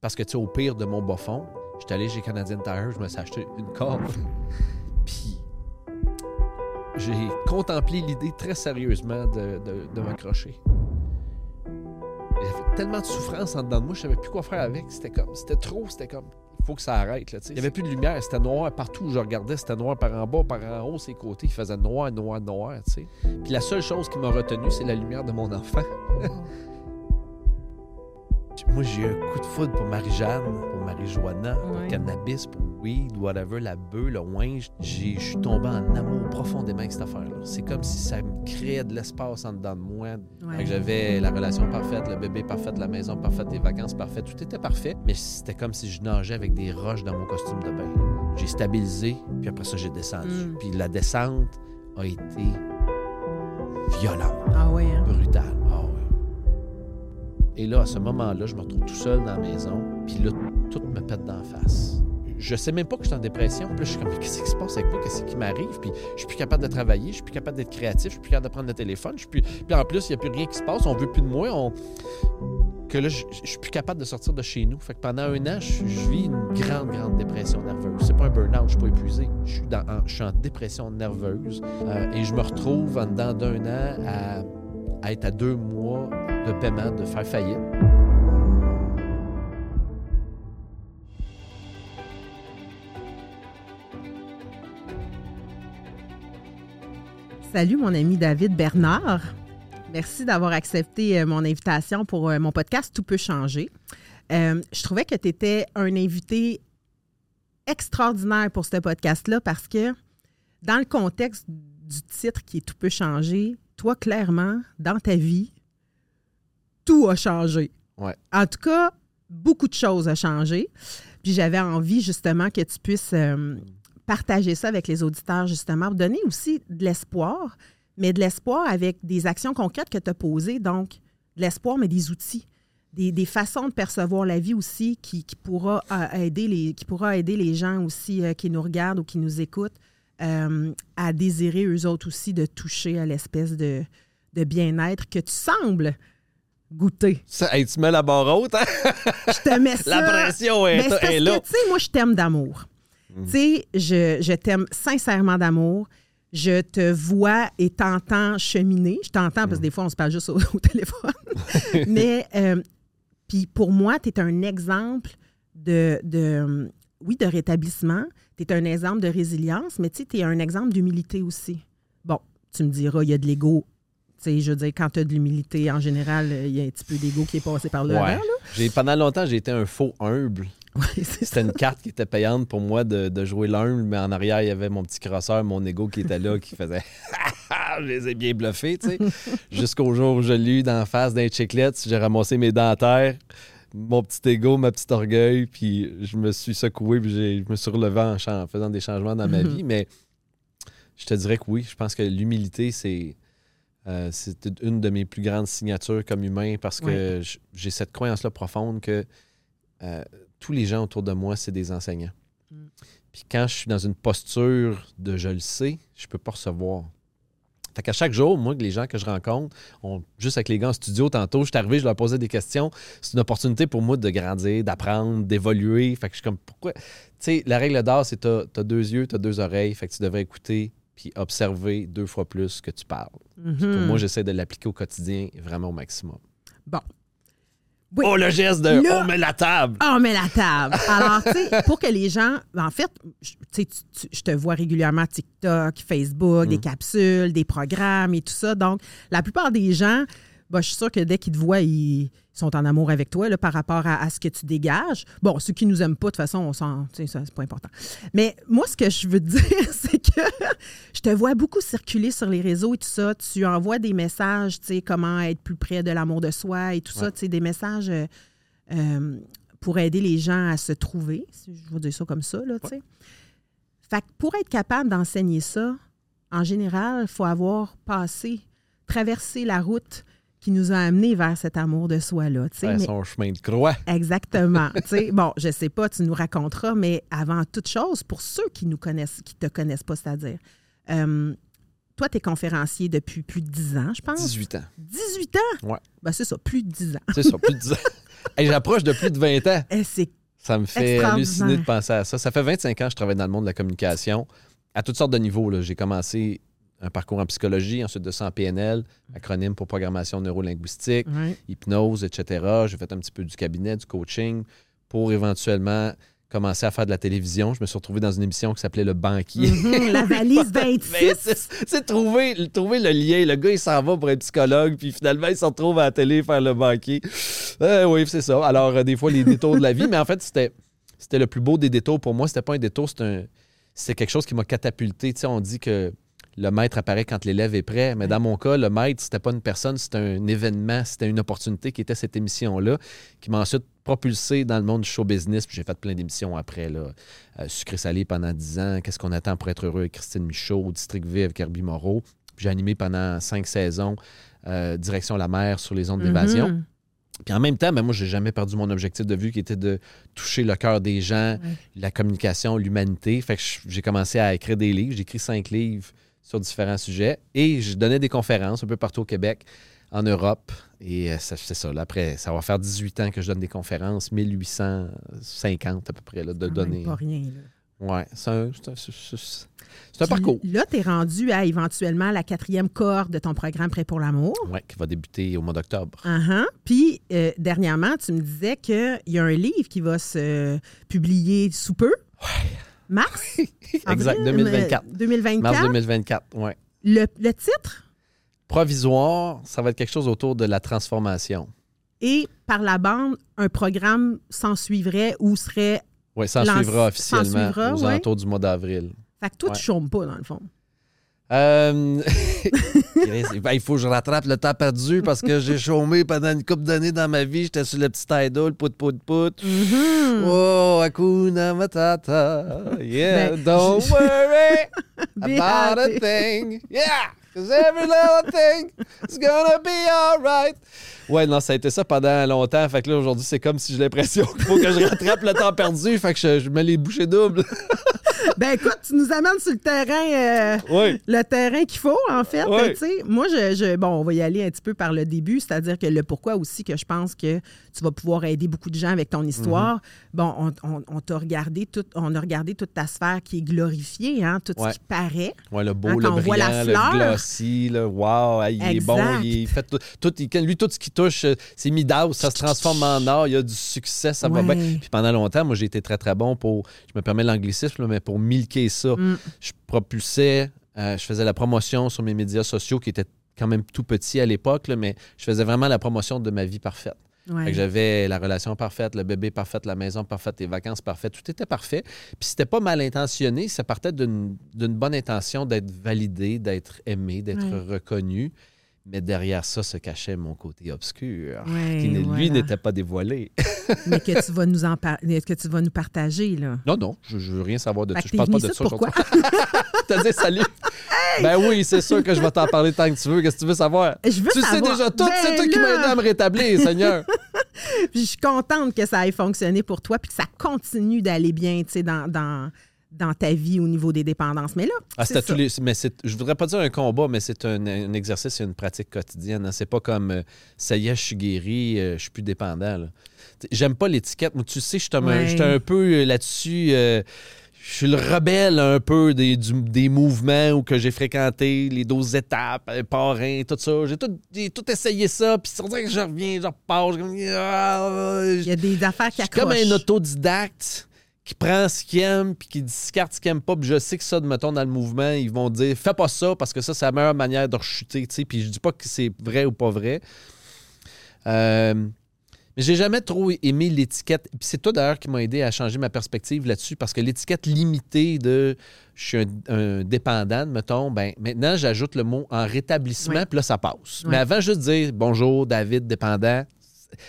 Parce que, tu sais, au pire de mon bas fond, j'étais allé chez Canadian Tire, je me suis acheté une corde. Puis, j'ai contemplé l'idée très sérieusement de, de, de m'accrocher. J'avais tellement de souffrance en dedans de moi, je savais plus quoi faire avec. C'était comme, c'était trop, c'était comme, il faut que ça arrête. Là, tu sais. il n'y avait plus de lumière, c'était noir partout où je regardais, c'était noir par en bas, par en haut, ses côtés, il faisait noir, noir, noir. Tu sais. Puis la seule chose qui m'a retenu, c'est la lumière de mon enfant. Moi, j'ai eu un coup de foudre pour Marie-Jeanne, pour Marie-Joanna, pour Ouais. cannabis, pour weed, whatever, la bœuf, le. J'ai- Je suis tombé en amour profondément avec cette affaire-là. C'est comme si ça me créait de l'espace en dedans de moi. Ouais. J'avais la relation parfaite, le bébé parfait, la maison parfaite, les vacances parfaites, tout était parfait. Mais c'était comme si je nageais avec des roches dans mon costume de bain. J'ai stabilisé, puis après ça, j'ai descendu. Mm. Puis la descente a été violente Ah ouais, hein? brutal. Et là, à ce moment-là, je me retrouve tout seul dans la maison, puis là, tout me pète d'en face. Je sais même pas que je suis en dépression. Puis là, je suis comme, qu'est-ce qui se passe avec moi? Qu'est-ce qui m'arrive? Puis je suis plus capable de travailler, je suis plus capable d'être créatif, je suis plus capable de prendre le téléphone. Puis en plus, il n'y a plus rien qui se passe, on veut plus de moi. Que là, je, je suis plus capable de sortir de chez nous. Fait que pendant un an, je, vis une grande, grande dépression nerveuse. C'est pas un burn-out, je suis pas épuisé. Je suis, en, dépression nerveuse. Euh, et je me retrouve en dedans d'un an à être à deux mois de paiement, de faire faillite. Salut, mon ami David Bernard. Merci d'avoir accepté euh, mon invitation pour euh, mon podcast Tout peut changer. Euh, je trouvais que tu étais un invité extraordinaire pour ce podcast-là parce que dans le contexte du titre qui est Tout peut changer, toi, clairement, dans ta vie, tout a changé. Ouais. En tout cas, beaucoup de choses ont changé. Puis j'avais envie justement que tu puisses euh, partager ça avec les auditeurs, justement, donner aussi de l'espoir, mais de l'espoir avec des actions concrètes que tu as posées. Donc, de l'espoir, mais des outils, des, des façons de percevoir la vie aussi qui, qui pourra, euh, aider les, qui pourra aider les gens aussi euh, qui nous regardent ou qui nous écoutent à désirer eux autres aussi de toucher à l'espèce de, de bien-être que tu sembles goûter. Ça, hey, tu mets la barre haute, hein? Je te mets ça. La pression est, Ben, est là. tu sais, moi, je t'aime d'amour. Mm. Tu sais, je, je t'aime sincèrement d'amour. Je te vois et t'entends cheminer. Je t'entends Mm. parce que des fois, on se parle juste au, au téléphone. Mais, euh, puis pour moi, tu es un exemple de, de, oui, de rétablissement. Tu es un exemple de résilience, mais tu es un exemple d'humilité aussi. Bon, tu me diras, il y a de l'ego. Sais, je veux dire, quand tu as de l'humilité, en général, il y a un petit peu d'ego qui est passé par là. Ouais. avant, pendant longtemps, j'ai été un faux humble. Ouais. C'était une carte qui était payante pour moi de, de jouer l'humble, mais en arrière, il y avait mon petit crosseur, mon ego qui était là, qui faisait Je les ai bien bluffés, tu sais. Jusqu'au jour où je l'ai eu d'en face d'un chiclette, j'ai ramassé mes dentaires, mon petit ego, ma petite orgueil, puis je me suis secoué, puis je me suis relevé en, faisant des changements dans ma vie. Mais je te dirais que oui, je pense que l'humilité, c'est. Euh, c'est une de mes plus grandes signatures comme humain parce que j'ai cette croyance-là profonde que euh, tous les gens autour de moi, c'est des enseignants. Mm. Puis quand je suis dans une posture de je le sais, je peux pas recevoir. Fait qu'à chaque jour, moi, que les gens que je rencontre, on- juste avec les gars en studio, tantôt, je suis arrivé, je leur posais des questions. C'est une opportunité pour moi de grandir, d'apprendre, d'évoluer. Fait que je suis comme, pourquoi? Tu sais, la règle d'or, c'est t'as as deux yeux, t'as deux oreilles. Fait que tu devrais écouter puis observer deux fois plus que tu parles. Pour Mhm. moi, j'essaie de l'appliquer au quotidien vraiment au maximum. Bon. Oui. Oh, le geste de on met la table! Ah, mais la table. Alors, tu sais, pour que les gens. En fait, tu sais, tu- je te vois régulièrement TikTok, Facebook, des Mm. capsules, des programmes et tout ça. Donc, la plupart des gens, ben, je suis sûre que dès qu'ils te voient, ils sont en amour avec toi là, par rapport à, à ce que tu dégages. Bon, ceux qui nous aiment pas, de toute façon, on s'en. Tu sais, ça, c'est pas important. Mais moi, ce que je veux te dire, c'est que je te vois beaucoup circuler sur les réseaux et tout ça. Tu envoies des messages, tu sais, comment être plus près de l'amour de soi et tout ça. Tu sais, des messages. euh, euh, pour aider les gens à se trouver, si je veux dire ça comme ça, là, tu sais. Fait que pour être capable d'enseigner ça, en général, il faut avoir passé, traversé la route qui nous a amenés vers cet amour de soi-là, Mais- son chemin de croix. Exactement. Bon, je sais pas, tu nous raconteras, mais avant toute chose, pour ceux qui nous connaissent, qui te connaissent pas, c'est-à-dire, euh, toi, tu es conférencier depuis plus de 10 ans, je pense. 18 ans. 18 ans? Ouais. Ben, c'est ça, plus de 10 ans. C'est ça, plus de 10 ans. Hey, J'approche de plus de 20 ans. Eh, c'est Ça me fait halluciner de penser à ça. Ça fait 25 ans que je travaille dans le monde de la communication à toutes sortes de niveaux. J'ai commencé un parcours en psychologie, ensuite de ça en PNL, acronyme pour programmation neurolinguistique, hypnose, etc. J'ai fait un petit peu du cabinet, du coaching pour éventuellement commencer à faire de la télévision. Je me suis retrouvé dans une émission qui s'appelait Le Banquier. Mhm, la valise Mais 26. c'est c'est trouver, trouver le lien. Le gars, il s'en va pour être psychologue, puis finalement, il se retrouve à la télé faire le banquier. Euh, oui, c'est ça. Alors, euh, des fois, les détours de la vie, mais en fait, c'était c'était le plus beau des détours pour moi. C'était pas un détour, c'était un- c'était quelque chose qui m'a catapulté. Tu sais, on dit que le maître apparaît quand l'élève est prêt, mais dans mon cas, le maître, c'était pas une personne, c'était un événement, c'était une opportunité qui était cette émission-là, qui m'a ensuite propulsé dans le monde du show business. Puis j'ai fait plein d'émissions après, là. Euh, Sucré salé pendant 10 ans, Qu'est-ce qu'on attend pour être heureux avec Christine Michaud, au District V avec Herbie Moreau. Puis J'ai animé pendant cinq saisons euh, Direction la mer sur les ondes d'évasion. Mhm. Puis en même temps, ben moi, j'ai jamais perdu mon objectif de vue qui était de toucher le cœur des gens, Ouais. la communication, l'humanité. Fait que j'ai commencé à écrire des livres. J'ai écrit cinq livres sur différents sujets et je donnais des conférences un peu partout au Québec, en Europe. Et euh, c'est ça. Là, après, ça va faire 18 ans que je donne des conférences, 1850 à peu près là, de données. Pas rien, là. Ouais, c'est un, c'est un- parcours. Là, tu es rendu à éventuellement la quatrième cohorte de ton programme Prêt pour l'amour. Ouais, qui va débuter au mois d'octobre. Uh-huh. Puis, euh, dernièrement, tu me disais qu'il y a un livre qui va se publier sous peu. Mars? Exact, avril, 2024. euh, 2024. Mars 2024, ouais. Le, le titre? Provisoire, ça va être quelque chose autour de la transformation. et par la bande, un programme s'en suivrait ou serait. Oui, ça en Lance- suivra s'en officiellement suivra, aux ouais. alentours du mois d'avril. Fait que toi, Ouais. tu chômes pas, dans le fond. Euh, ben, il faut que je rattrape le temps perdu parce que j'ai chômé pendant une couple d'années dans ma vie. J'étais sur le petit idol, pout, pout, pout. Mhm. Oh, Hakuna Matata. Yeah, Ben, don't je- worry about a thing. Yeah, because every little thing is gonna be alright. Ouais, non, ça a été ça pendant longtemps. Fait que là, aujourd'hui, c'est comme si j'ai l'impression qu'il faut que je rattrape le temps perdu. Fait que je, je mets les bouchées doubles. Ben écoute, tu nous amènes sur le terrain. euh, oui. le terrain qu'il faut, en fait. Ouais. Tu sais, moi, je, je- bon, on va y aller un petit peu par le début, c'est-à-dire que le pourquoi aussi que je pense que tu vas pouvoir aider beaucoup de gens avec ton histoire. Mhm. Bon, on, on- on t'a regardé tout, on a regardé toute ta sphère qui est glorifiée, hein, tout Ouais. ce qui paraît. Ouais, le beau, Hein, le voit la brillant, le fleur. Glossy, le wow, hey, il est bon, il fait tout, tout- il- lui, tout ce qui touche, euh, c'est Midas, ça se transforme en or, il y a du succès, ça va bien. Puis pendant longtemps, moi, j'ai été très, très bon pour, je me permets l'anglicisme, là, mais pour milquer ça. Mm. Je propulsais, euh, je faisais la promotion sur mes médias sociaux qui étaient quand même tout petits à l'époque, là, mais je faisais vraiment la promotion de ma vie parfaite. Ouais. J'avais la relation parfaite, le bébé parfait, la maison parfaite, les vacances parfaites, tout était parfait. Puis c'était pas mal intentionné, ça partait d'une d'une bonne intention d'être validé, d'être aimé, d'être Ouais. reconnu. Mais derrière ça se cachait mon côté obscur, Ouais, qui, lui, voilà. n'était pas dévoilé. Mais que tu vas nous en par- que tu vas nous partager, là. non, non, je, je veux rien savoir de ça. Je parle pas de ça pourquoi? T'as dit salut. Ben oui, c'est sûr que je vais t'en parler tant que tu veux. Qu'est-ce que tu veux savoir? Je veux tu sais déjà tout, Ben c'est toi qui m'as aidé à me rétablir, Seigneur. Puis je suis contente que ça ait fonctionné pour toi puis que ça continue d'aller bien, tu sais, dans, dans, dans ta vie au niveau des dépendances. Mais là, Ah, c'est tous les. Mais c'est, je voudrais pas dire un combat, mais c'est un, un exercice et une pratique quotidienne. hein. C'est pas comme euh, ça y est, je suis guéri, euh, je suis plus dépendant. J'aime pas l'étiquette. Moi, tu sais, je suis un, Ouais. un peu euh, là-dessus. euh, je suis le rebelle un peu des, du- des mouvements où que j'ai fréquenté, les 12 étapes, euh, parrain, tout ça. J'ai tout, j'ai tout essayé ça, puis c'est vrai que je reviens, je repars. je- ah, Il y a des affaires qui je suis comme accrochent. un autodidacte qui prend ce qu'il aime puis qui discarte ce qu'il aime pas. Puis je sais que ça, mettons, dans le mouvement, ils vont dire fais pas ça parce que ça, c'est la meilleure manière de rechuter. tu sais. Puis je dis pas que c'est vrai ou pas vrai. Euh, mais j'ai jamais trop aimé l'étiquette. Puis c'est toi d'ailleurs qui m'a aidé à changer ma perspective là-dessus parce que l'étiquette limitée de je suis un, un dépendant, mettons, ben maintenant j'ajoute le mot en rétablissement, Ouais. puis là ça passe. Mais avant, juste dire bonjour, David, dépendant,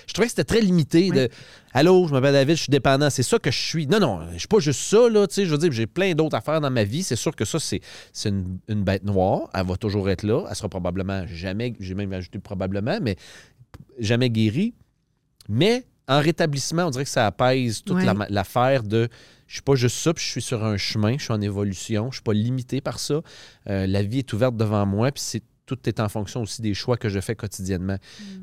je trouvais que c'était très limité de. Allô, je m'appelle David, je suis dépendant, c'est ça que je suis. Non, non, je suis pas juste ça, là, tu sais, je veux dire, j'ai plein d'autres affaires dans ma vie. C'est sûr que ça, c'est c'est une, une bête noire. Elle va toujours être là. Elle sera probablement jamais, j'ai même ajouté probablement, mais jamais guérie. Mais en rétablissement, on dirait que ça apaise toute la- l'affaire de je suis pas juste ça, puis je suis sur un chemin, je suis en évolution, je suis pas limité par ça. Euh, la vie est ouverte devant moi, puis c'est tout est en fonction aussi des choix que je fais quotidiennement.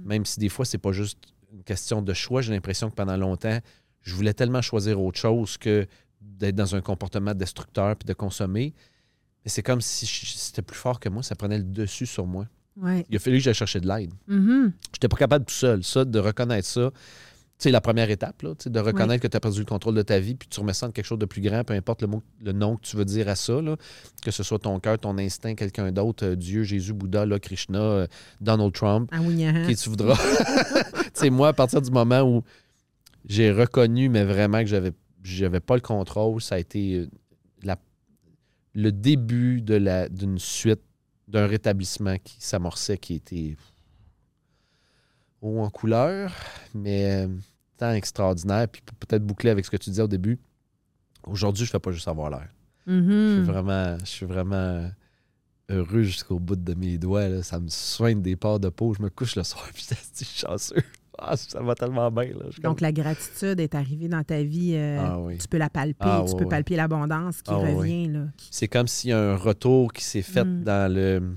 Même si des fois, c'est pas juste une question de choix, j'ai l'impression que pendant longtemps, je voulais tellement choisir autre chose que d'être dans un comportement destructeur puis de consommer. Mais c'est comme si je- c'était plus fort que moi, ça prenait le dessus sur moi. Ouais. Il a fallu que j'aille chercher de l'aide. Mhm. J'étais pas capable tout seul. Ça, de reconnaître ça, c'est la première étape, là, de reconnaître que tu as perdu le contrôle de ta vie, puis tu remets ça en quelque chose de plus grand, peu importe le, mot, le nom que tu veux dire à ça, là, que ce soit ton cœur, ton instinct, quelqu'un d'autre, euh, Dieu, Jésus, Bouddha, là, Krishna, euh, Donald Trump, Ah oui, hein. qui tu voudras. sais, moi, à partir du moment où j'ai reconnu, mais vraiment que j'avais j'avais pas le contrôle, ça a été euh, la- le début d'une suite, d'un rétablissement qui s'amorçait, qui était haut en couleur, mais euh, tant extraordinaire. Puis peut-être boucler avec ce que tu disais au début, aujourd'hui, je fais pas juste avoir l'air. Je suis vraiment, je suis vraiment heureux jusqu'au bout de mes doigts. là. Ça me soigne des parts de peau. Je me couche le soir puis je suis chanceux. Ah, ça va tellement bien. Là. Donc, la gratitude est arrivée dans ta vie. euh, Ah oui. Tu peux la palper, Ah tu peux palper l'abondance qui Ah revient. Qui- C'est comme s'il y a un retour qui s'est fait Mm. dans le.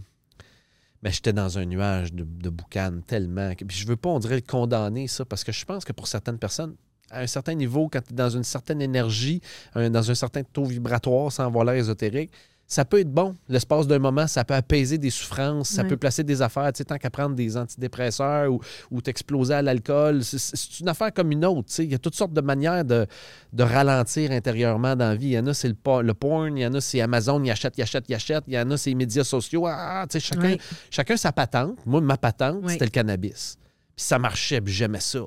Mais j'étais dans un nuage de, de boucan tellement. que- Puis je veux pas, on dirait, condamner, ça, parce que je pense que pour certaines personnes, à un certain niveau, quand tu es dans une certaine énergie, dans un certain taux vibratoire, sans avoir l'air ésotérique, ça peut être bon. L'espace d'un moment, ça peut apaiser des souffrances, ça peut placer des affaires, tu sais, tant qu'à prendre des antidépresseurs ou, ou t'exploser à l'alcool. C'est- une affaire comme une autre, tu sais. Il y a toutes sortes de manières de, de ralentir intérieurement dans la vie. Il y en a, c'est le, po- le porn, il y en a, c'est Amazon, il achète, il achète, il achète. Il y en a, c'est les médias sociaux. Ah, tu sais, chacun, chacun sa patente. Moi, ma patente, c'était le cannabis. Puis ça marchait, puis j'aimais ça.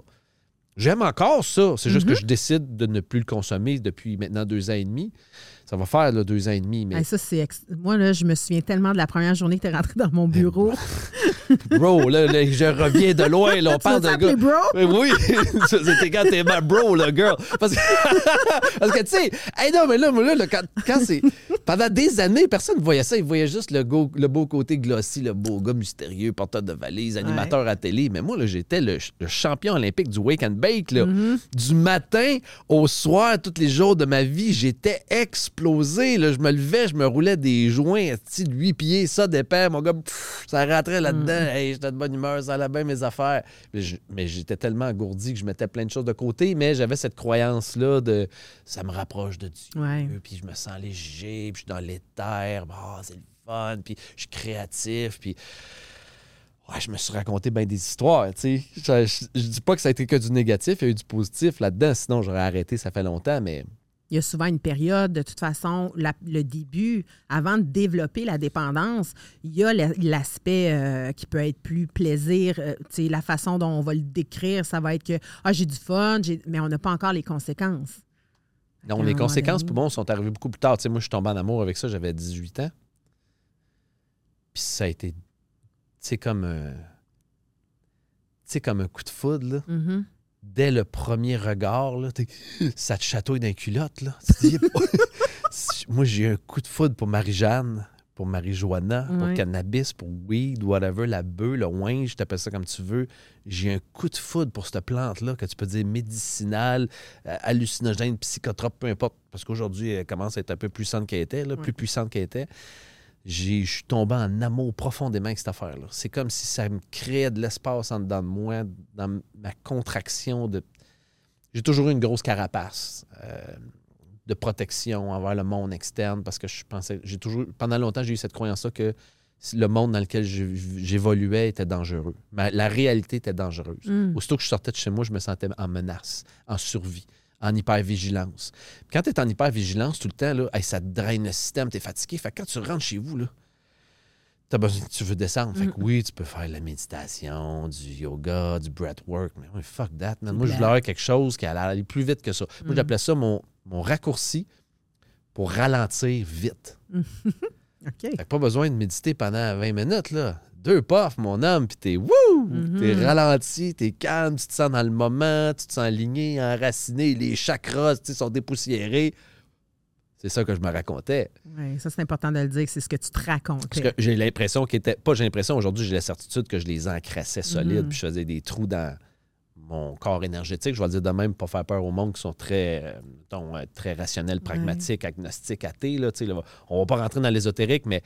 J'aime encore ça. C'est juste Mhm. que je décide de ne plus le consommer depuis maintenant deux ans et demi. Ça va faire là, deux ans et demi, mais Hey, ça, c'est ex- Moi, là, je me souviens tellement de la première journée que tu es rentré dans mon bureau. bro, là, là, je reviens de loin. Là, on tu parle de gars. bro? Oui, oui. c'était quand t'es ma bro, là, girl. Parce que, parce que tu sais, hey, non, mais là, moi, là, quand, quand c'est. Pendant des années, personne ne voyait ça. Ils voyaient juste le, go- le beau côté glossy, le beau gars mystérieux, porteur de valises, animateur à télé. Mais moi, là, j'étais le, le champion olympique du wake and bake, là. Mm-hmm. Du matin au soir, tous les jours de ma vie, j'étais explosé. Là. Je me levais, je me roulais des joints, de 8 pieds, ça dépend. Mon gars, pff, ça rentrait là-dedans. Hey, j'étais de bonne humeur, ça allait bien mes affaires. Mais j'étais tellement engourdi que je mettais plein de choses de côté, mais j'avais cette croyance-là de ça me rapproche de Dieu. Ouais. Puis je me sens léger, puis je suis dans l'éther. Ah, c'est le fun, puis je suis créatif, puis. Ouais, je me suis raconté bien des histoires, tu sais. Je, je- je dis pas que ça a été que du négatif, il y a eu du positif là-dedans, sinon j'aurais arrêté, ça fait longtemps, mais Il y a souvent une période, de toute façon, la- le début, avant de développer la dépendance, il y a la- l'aspect euh, qui peut être plus plaisir. euh, la façon dont on va le décrire, ça va être que ah, j'ai du fun, mais on n'a pas encore les conséquences. non, les conséquences pour moi sont arrivées beaucoup plus tard. Moi, je suis tombé en amour avec ça, j'avais 18 ans. Puis ça a été, tu sais, comme sais, comme un coup de foudre, là. Mhm. Dès le premier regard, là, ça te chatouille d'un culotte. Là. Dis, Moi, j'ai un coup de foudre pour Marie-Jeanne, pour Marie-Joanna, pour cannabis, pour weed, whatever, la bœuf, le wing, je t'appelle ça comme tu veux. J'ai un coup de foudre pour cette plante-là, que tu peux dire médicinale, euh, hallucinogène, psychotrope, peu importe. Parce qu'aujourd'hui, elle commence à être un peu puissante qu'elle était, là, plus puissante qu'elle était. J'ai- Je suis tombé en amour profondément avec cette affaire-là. C'est comme si ça me créait de l'espace en dedans de moi, dans ma contraction de. J'ai toujours eu une grosse carapace euh, de protection envers le monde externe parce que je pensais. J'ai toujours. Pendant longtemps, j'ai eu cette croyance-là que le monde dans lequel j'évoluais était dangereux. Ma- la réalité était dangereuse. Mm. Aussitôt que je sortais de chez moi, je me sentais en menace, en survie, en hypervigilance. Quand tu es en hypervigilance tout le temps, là, hey, ça te draine le système, tu es fatigué. Fait que quand tu rentres chez vous, là, t'as besoin, tu veux descendre. Fait que oui, tu peux faire de la méditation, du yoga, du breathwork, mais fuck that. man. Moi, je voulais avoir quelque chose qui allait aller plus vite que ça. Moi, Mm. j'appelais ça mon, mon raccourci pour ralentir vite. OK. Fait pas besoin de méditer pendant 20 minutes, là. Deux puffs, mon homme, puis t'es wouh! Mhm. T'es ralenti, t'es calme, tu te sens dans le moment, tu te sens aligné, enraciné, les chakras sont dépoussiérés. C'est ça que je me racontais. Ouais, ça, c'est important de le dire, c'est ce que tu te racontais. Parce que j'ai l'impression qu'il était. Pas j'ai l'impression, aujourd'hui, j'ai la certitude que je les encrassais solides, Mhm. puis je faisais des trous dans mon corps énergétique, je vais le dire de même, pas faire peur au monde qui sont très, euh, euh, très rationnels, pragmatiques, agnostiques, athées. Là, là, on va pas rentrer dans l'ésotérique, mais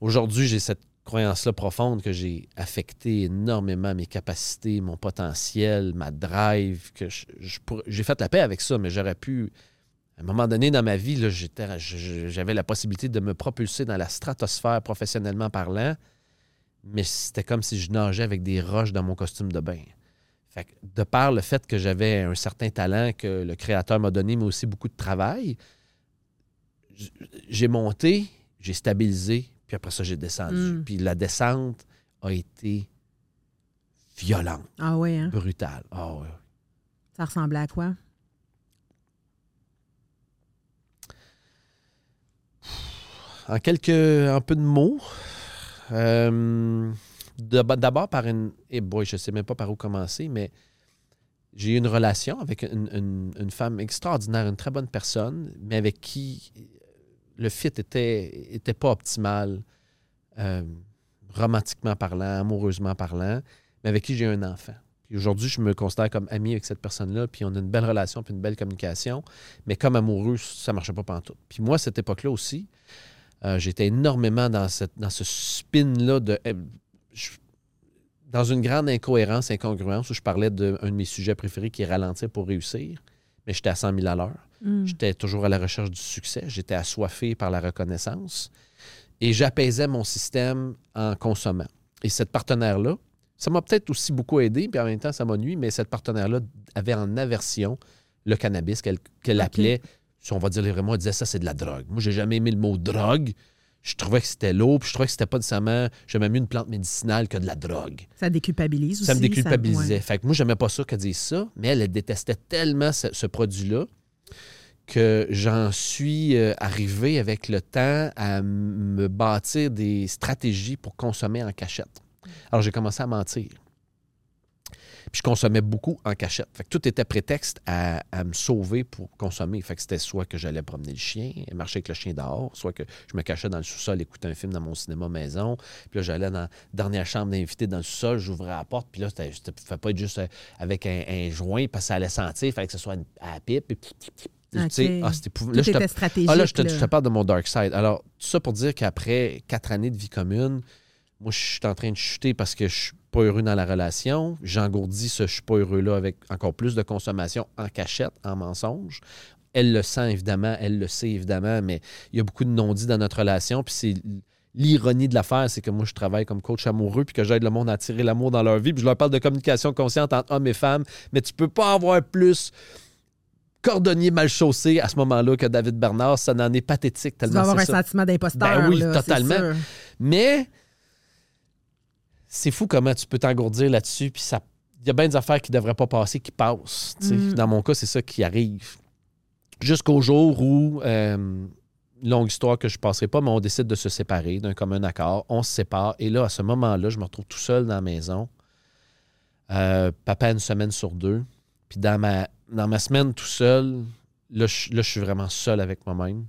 aujourd'hui, j'ai cette croyance-là profonde que j'ai affecté énormément mes capacités, mon potentiel, ma drive, que j'ai fait la paix avec ça, mais j'aurais pu, à un moment donné dans ma vie, j'avais la possibilité de me propulser dans la stratosphère professionnellement parlant, mais c'était comme si je nageais avec des roches dans mon costume de bain. Fait que de par le fait que j'avais un certain talent que le créateur m'a donné, mais aussi beaucoup de travail, j'ai monté, j'ai stabilisé, puis après ça, j'ai descendu. Mm. Puis la descente a été violente, Ah oui, hein? brutale. Ah ouais. Ça ressemblait à quoi? En quelques, un peu de mots. euh, D'abord par une. Et boy, je sais même pas par où commencer, mais j'ai eu une relation avec une, une- une femme extraordinaire, une très bonne personne, mais avec qui le fit était, était pas optimal, euh, romantiquement parlant, amoureusement parlant, mais avec qui j'ai un enfant. Puis aujourd'hui, je me considère comme ami avec cette personne-là, puis on a une belle relation, puis une belle communication, mais comme amoureux, ça marchait pas pantoute. Puis moi, à cette époque-là aussi, euh, j'étais énormément dans, cette, dans ce spin-là de. Je- dans une grande incohérence, incongruence, où je parlais d'un de mes sujets préférés qui est ralentir pour réussir, mais j'étais à 100 000 à l'heure. Mm. J'étais toujours à la recherche du succès. J'étais assoiffé par la reconnaissance. Et j'apaisais mon système en consommant. Et cette partenaire-là, ça m'a peut-être aussi beaucoup aidé, puis en même temps, ça m'a nuit, mais cette partenaire-là avait en aversion le cannabis qu'elle appelait, si on va dire mots, elle disait ça, c'est de la drogue. Moi, j'ai jamais aimé le mot drogue. Je trouvais que c'était lourd, puis je trouvais que c'était pas nécessairement. J'aimais mieux une plante médicinale que de la drogue. Ça déculpabilise aussi. Ça me déculpabilisait. ouais. Fait que moi, j'aimais pas ça qu'elle dise ça, mais elle, elle détestait tellement ce, ce produit-là que j'en suis euh, arrivé avec le temps à me bâtir des stratégies pour consommer en cachette. Alors, j'ai commencé à mentir. Puis je consommais beaucoup en cachette. Fait que tout était prétexte à, à me sauver pour consommer. Fait que c'était soit que j'allais promener le chien, marcher avec le chien dehors, soit que je me cachais dans le sous-sol, écouter un film dans mon cinéma maison. Puis là, j'allais dans la dernière chambre d'invité dans le sous-sol, j'ouvrais la porte, puis là, c'était, c'était- fait pas être juste euh, avec un, un joint, parce que ça allait sentir, il fallait que ce soit une- à la pipe. Et puis, ah, Tout là, je te- stratégique. ah là, je te, là. je te parle de mon dark side. Alors, tout ça pour dire qu'après quatre années de vie commune, moi, je suis en train de chuter parce que je suis pas heureux dans la relation. J'engourdis ce je suis pas heureux-là avec encore plus de consommation en cachette, en mensonge. Elle le sent évidemment, elle le sait évidemment, mais il y a beaucoup de non-dits dans notre relation. Puis c'est l'ironie de l'affaire, c'est que moi, je travaille comme coach amoureux puis que j'aide le monde à attirer l'amour dans leur vie. Puis je leur parle de communication consciente entre hommes et femmes, mais tu peux pas avoir plus cordonnier mal chaussé à ce moment-là que David Bernard. Ça n'en est pathétique Tu tellement vas avoir un ça. sentiment d'imposteur. Ben oui, là, totalement. Mais c'est fou comment tu peux t'engourdir là-dessus. Puis ça, il y a bien des affaires qui ne devraient pas passer qui passent. Mm. Dans mon cas, c'est ça qui arrive. Jusqu'au jour où, euh, longue histoire que je ne passerai pas, mais on décide de se séparer d'un commun accord. On se sépare. Et là, à ce moment-là, je me retrouve tout seul dans la maison. Euh, papa une semaine sur deux. Puis dans ma, dans ma semaine tout seul, là, je, là, je suis vraiment seul avec moi-même.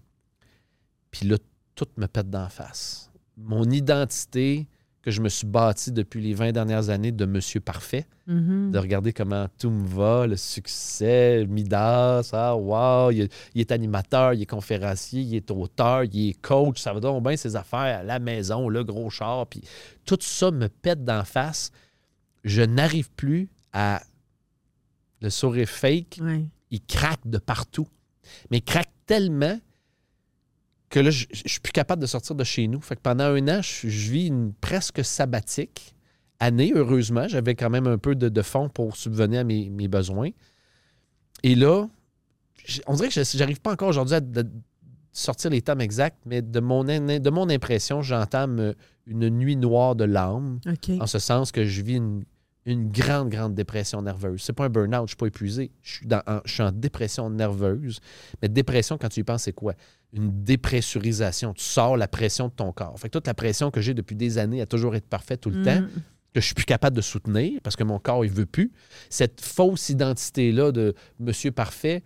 Puis là, tout me pète d'en face. Mon identité que je me suis bâtie depuis les 20 dernières années de Monsieur Parfait, Mhm. de regarder comment tout me va, le succès, Midas, ah wow, il est, il est animateur, il est conférencier, il est auteur, il est coach, ça va donc bien ses affaires à la maison, le gros char, puis tout ça me pète d'en face. Je n'arrive plus à le sourire fake, il craque de partout. Mais il craque tellement que là, je, je suis plus capable de sortir de chez nous. Fait que pendant un an, je, je vis une presque sabbatique année, heureusement. J'avais quand même un peu de, de fonds pour subvenir à mes, mes besoins. Et là, on dirait que je n'arrive pas encore aujourd'hui à de- sortir les termes exacts, mais de mon, de mon impression, j'entame euh, une nuit noire de l'âme, en ce sens que je vis une, une grande, grande dépression nerveuse. C'est pas un burn-out, je ne suis pas épuisé. Je suis, dans- en, je suis en dépression nerveuse. Mais dépression, quand tu y penses, c'est quoi? Une dépressurisation. Tu sors la pression de ton corps. Fait que toute la pression que j'ai depuis des années à toujours être parfait tout le Mm. temps, que je suis plus capable de soutenir parce que mon corps, il veut plus. Cette fausse identité-là de Monsieur Parfait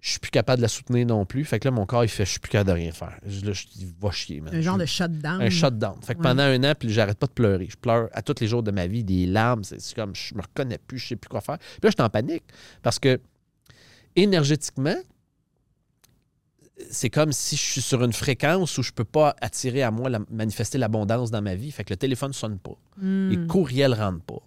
je suis plus capable de la soutenir non plus. Fait que là, mon corps, il fait, je suis plus capable de rien faire. Je, là, je va chier, man. Un genre de shutdown. un shutdown. Fait que Ouais. pendant un an, puis j'arrête pas de pleurer. Je pleure à tous les jours de ma vie, des larmes. C'est comme, je me reconnais plus, je sais plus quoi faire. Puis là, je suis en panique parce que énergétiquement, c'est comme si je suis sur une fréquence où je peux pas attirer à moi, la- manifester l'abondance dans ma vie. Fait que le téléphone sonne pas. Hmm. Les courriels ne rentrent pas.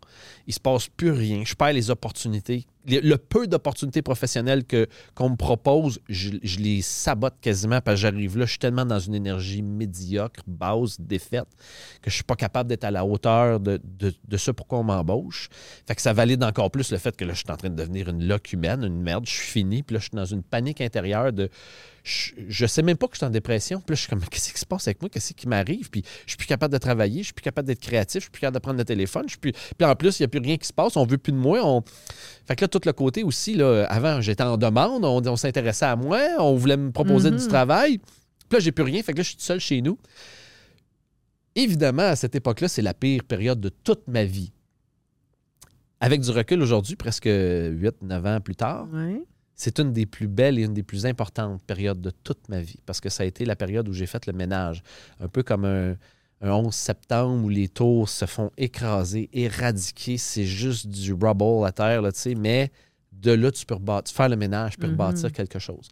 Il se passe plus rien. Je perds les opportunités. Le, peu d'opportunités professionnelles que, qu'on me propose, je, je les sabote quasiment parce que j'arrive là, je suis tellement dans une énergie médiocre, basse, défaite, que je suis pas capable d'être à la hauteur de, de, de ce pourquoi on m'embauche. Fait que ça valide encore plus le fait que là, je suis en train de devenir une loque une merde, je suis fini, puis là, je suis dans une panique intérieure de... Je, je sais même pas que je suis en dépression. Puis là, je suis comme, qu'est-ce qui se passe avec moi? Qu'est-ce qui m'arrive? Puis je suis plus capable de travailler, je suis plus capable d'être créatif, je suis plus capable de prendre le téléphone. Je. Puis en plus, il n'y a plus rien qui se passe, on veut plus de moi. On... Fait que là, tout le côté aussi, là, avant, j'étais en demande, on, on s'intéressait à moi, on voulait me proposer Mhm. du travail. Puis là, j'ai plus rien. Fait que là, je suis tout seul chez nous. Évidemment, à cette époque-là, c'est la pire période de toute ma vie. Avec du recul aujourd'hui, presque 8-9 ans plus tard, Ouais. c'est une des plus belles et une des plus importantes périodes de toute ma vie parce que ça a été la période où j'ai fait le ménage. Un peu comme un, un 11 septembre où les tours se font écraser, éradiquer. C'est juste du rubble à terre, là, tu sais, mais de là, tu peux rebâtir, faire le ménage, puis Mhm. rebâtir quelque chose.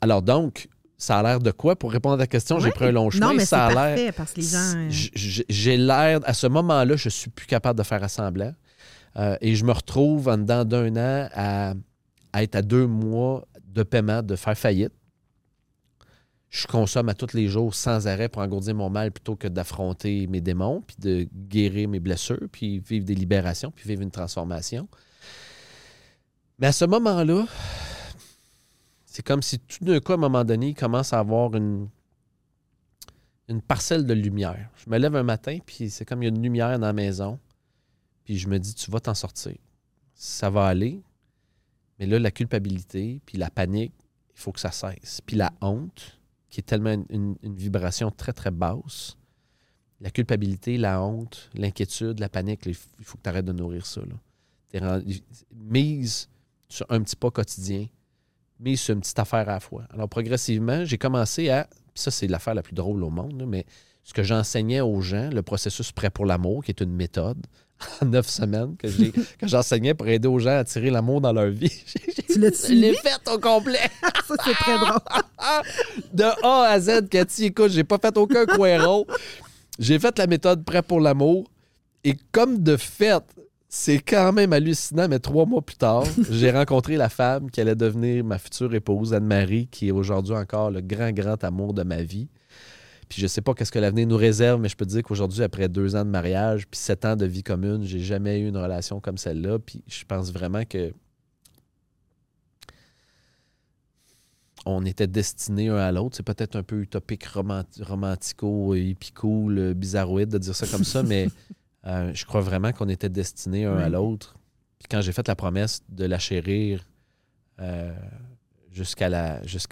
Alors donc, ça a l'air de quoi? Pour répondre à ta question, j'ai pris un long chemin. Non, mais ça a l'air parce que les gens. euh, J'ai l'air, à ce moment-là, je suis plus capable de faire assemblant. Euh, et je me retrouve en dedans d'un an à, à être à deux mois de paiement, de faire faillite. Je consomme à tous les jours sans arrêt pour engourdir mon mal plutôt que d'affronter mes démons, puis de guérir mes blessures, puis vivre des libérations, puis vivre une transformation. Mais à ce moment-là, c'est comme si tout d'un coup, à un moment donné, il commence à avoir une, une parcelle de lumière. Je me lève un matin, puis c'est comme il y a une lumière dans la maison. Puis je me dis, tu vas t'en sortir. Ça va aller. Mais là, la culpabilité, puis la panique, il faut que ça cesse. Puis la honte, qui est tellement une, vibration très, très basse. La culpabilité, la honte, l'inquiétude, la panique, il faut- que tu arrêtes de nourrir ça. Là. Rendu- mise sur un petit pas quotidien, mise sur une petite affaire à la fois. Alors, progressivement, j'ai commencé à. Ça, c'est l'affaire la plus drôle au monde, mais ce que j'enseignais aux gens, le processus prêt pour l'amour, qui est une méthode neuf semaines que j'ai que j'enseignais pour aider aux gens à tirer l'amour dans leur vie. Tu l'as l'ai fait au complet. Ça, c'est très drôle. De A à Z, Cathy, écoute, j'ai pas fait aucun coéron. J'ai fait la méthode prêt pour l'amour. Et comme de fait, c'est quand même hallucinant, mais trois mois plus tard, j'ai rencontré la femme qui allait devenir ma future épouse, Anne-Marie, qui est aujourd'hui encore le grand, grand amour de ma vie. Puis je sais pas qu'est-ce que l'avenir nous réserve, mais je peux te dire qu'aujourd'hui, après deux ans de mariage, puis sept ans de vie commune, j'ai jamais eu une relation comme celle-là. Puis je pense vraiment que on était destinés un à l'autre. C'est peut-être un peu utopique, romanti- romantico, épico, le bizarroïde de dire ça comme ça, mais euh, je crois vraiment qu'on était destinés un à l'autre. Puis quand j'ai fait la promesse de la chérir euh, jusqu'à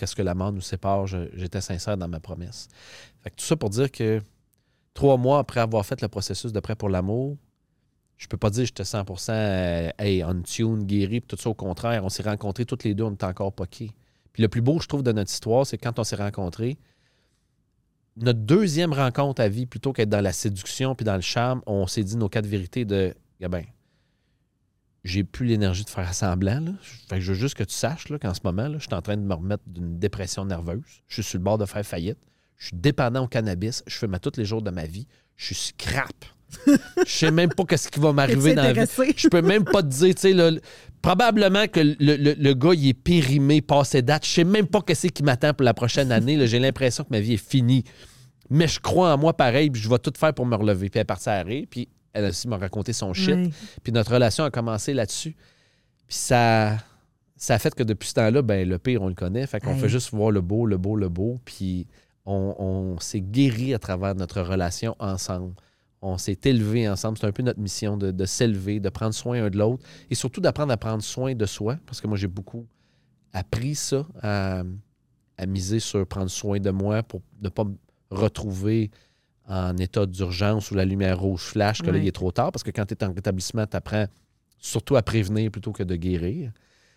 ce que la mort nous sépare, j'étais sincère dans ma promesse. Tout ça pour dire que trois mois après avoir fait le processus de prêt pour l'amour, je peux pas dire que j'étais 100% euh, hey, on tune, guéri, tout ça. Au contraire, on s'est rencontrés toutes les deux, on était encore poqués. Puis le plus beau, je trouve, de notre histoire, c'est quand on s'est rencontrés, notre deuxième rencontre à vie, plutôt qu'être dans la séduction puis dans le charme, on s'est dit nos quatre vérités de ben, j'ai plus l'énergie de faire semblant. Fait que je veux juste que tu saches qu'en ce moment, je suis en train de me remettre d'une dépression nerveuse. Je suis sur le bord de faire faillite. Je suis dépendant au cannabis. Je fume à tous les jours de ma vie. Je suis scrap. Je sais même pas qu'est-ce qui va m'arriver dans la vie. Je peux même pas te dire, tu sais, le- probablement que le, le- le gars, il est périmé, passé date. Je sais même pas qu'est-ce qui m'attend pour la prochaine année. J'ai l'impression que ma vie est finie. Mais je crois en moi pareil, puis je vais tout faire pour me relever. Puis elle est partie à rire, puis elle aussi m'a raconté son shit. Puis notre relation a commencé là-dessus. Puis ça, ça a fait que depuis ce temps-là, ben, le pire, on le connaît. Fait qu'on fait juste voir le beau, le beau, le beau. Puis on, on s'est guéri à travers notre relation ensemble. On s'est élevé ensemble. C'est un peu notre mission de, de s'élever, de prendre soin un de l'autre et surtout d'apprendre à prendre soin de soi. Parce que moi, j'ai beaucoup appris ça, à, à miser sur prendre soin de moi pour ne pas me retrouver en état d'urgence où la lumière rouge flash, que là, il est trop tard. Parce que quand tu es en rétablissement, tu apprends surtout à prévenir plutôt que de guérir.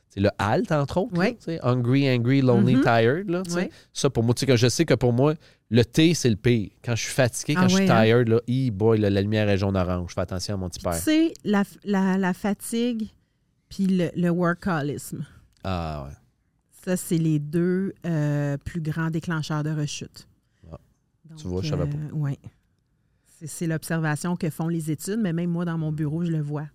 C'est le halt, entre autres. Oui. là, tu hungry, angry, lonely, Mhm. tired. Là, tu. Ça, pour moi, tu sais, je sais que pour moi, le thé, c'est le pire. Quand je suis fatigué, quand Ah je suis ouais, hein? tired, là, hi, boy, là, la lumière est jaune-orange. Je fais attention à mon petit Tu père. sais, la, la, la fatigue puis le, le workaholisme. Ah, ouais. Ça, c'est les deux euh, plus grands déclencheurs de rechute. Ah. Donc, Tu vois, je savais pas. Oui. C'est, c'est l'observation que font les études, mais même moi, dans mon bureau, je le vois.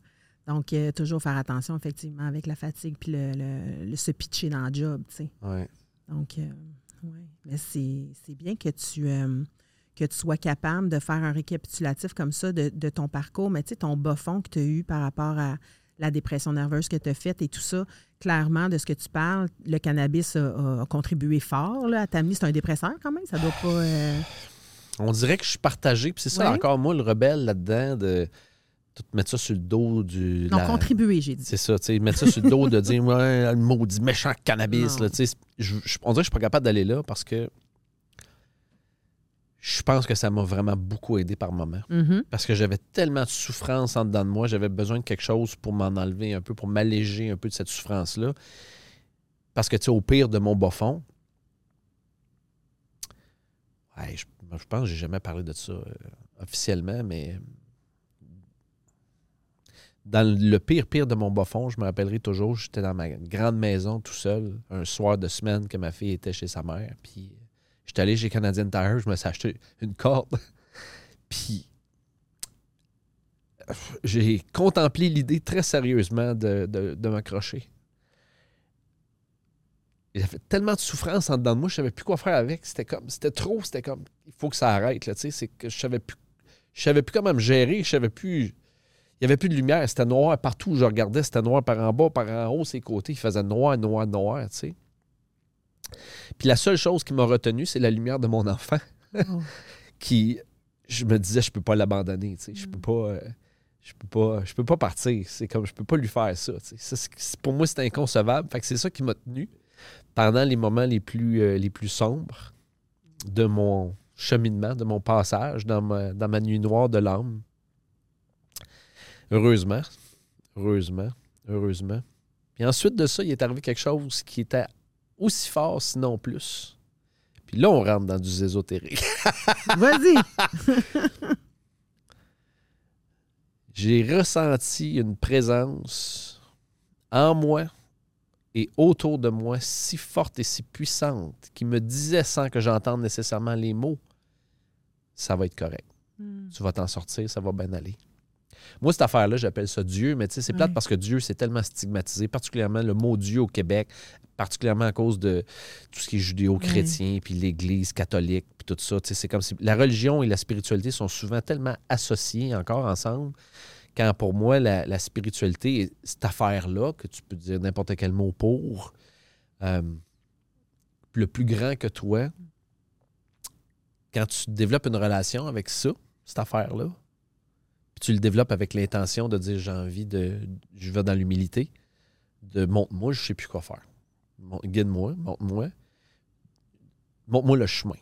Donc, euh, toujours faire attention, effectivement, avec la fatigue puis le, le- le se pitcher dans le job, tu sais. ouais. Donc, euh, ouais. Mais c'est, bien que tu, euh, que tu sois capable de faire un récapitulatif comme ça de, de ton parcours, mais tu sais, ton bas fond que tu as eu par rapport à la dépression nerveuse que tu as faite et tout ça, clairement, de ce que tu parles, le cannabis a, a- contribué fort là, à t'amener. C'est un dépresseur quand même, ça doit pas... On dirait que je suis partagé. Puis c'est ça, Ouais. encore moi, le rebelle là-dedans, de tout mettre ça sur le dos du. Non, la- contribuer, j'ai dit. C'est ça, tu sais, mettre ça sur le dos de dire, ouais, le maudit méchant cannabis, là, tu sais. On dirait que je suis pas capable d'aller là parce que je pense que ça m'a vraiment beaucoup aidé par moment. Mhm. Parce que j'avais tellement de souffrance en dedans de moi, j'avais besoin de quelque chose pour m'en enlever un peu, pour m'alléger un peu de cette souffrance-là. Parce que, tu sais, au pire de mon bas fond, ouais, je, je pense que j'ai jamais parlé de ça euh, officiellement, mais dans le pire, pire de mon bas fond, je me rappellerai toujours, j'étais dans ma grande maison tout seul, un soir de semaine que ma fille était chez sa mère, puis j'étais allé chez Canadian Tire, je me suis acheté une corde, puis j'ai contemplé l'idée très sérieusement de, de, de m'accrocher. Avait tellement de souffrance en dedans de moi, je savais plus quoi faire avec. C'était comme, c'était trop, c'était comme, il faut que ça arrête, là, tu sais, c'est que je savais plus, je savais plus comment me gérer, je savais plus, il y avait plus de lumière, c'était noir partout où je regardais, c'était noir par en bas, par en haut, ses côtés, il faisait noir, noir, noir, tu sais. Puis la seule chose qui m'a retenu, c'est la lumière de mon enfant, Oh. qui, je me disais, je peux pas l'abandonner, tu sais, je peux pas, euh, je peux pas, je peux pas partir, c'est comme, je peux pas lui faire ça, tu sais. Ça, c'est- c'est- pour moi, c'est inconcevable, fait que c'est ça qui m'a tenu pendant les moments les plus, euh, les plus sombres de mon cheminement, de mon passage dans ma, dans ma nuit noire de l'âme. Heureusement, heureusement, heureusement. Puis ensuite de ça, il est arrivé quelque chose qui était aussi fort, sinon plus. Puis là, on rentre dans du ésotérique. Vas-y. J'ai ressenti une présence en moi et autour de moi si forte et si puissante qui me disait sans que j'entende nécessairement les mots, ça va être correct. Mm. Tu vas t'en sortir, ça va bien aller. Moi, cette affaire-là, j'appelle ça Dieu, mais tu sais, c'est plate parce que Dieu, c'est tellement stigmatisé, particulièrement le mot Dieu au Québec, particulièrement à cause de tout ce qui est judéo-chrétien, puis l'Église catholique, puis tout ça. Tu sais, c'est comme si la religion et la spiritualité sont souvent tellement associées encore ensemble, quand pour moi, la, la spiritualité est cette affaire-là, que tu peux dire n'importe quel mot pour, euh, le plus grand que toi, quand tu développes une relation avec ça, cette affaire-là, tu le développes avec l'intention de dire j'ai envie de. Je vais dans l'humilité, de montre-moi, je sais plus quoi faire. Guide-moi, montre-moi. Montre-moi le chemin.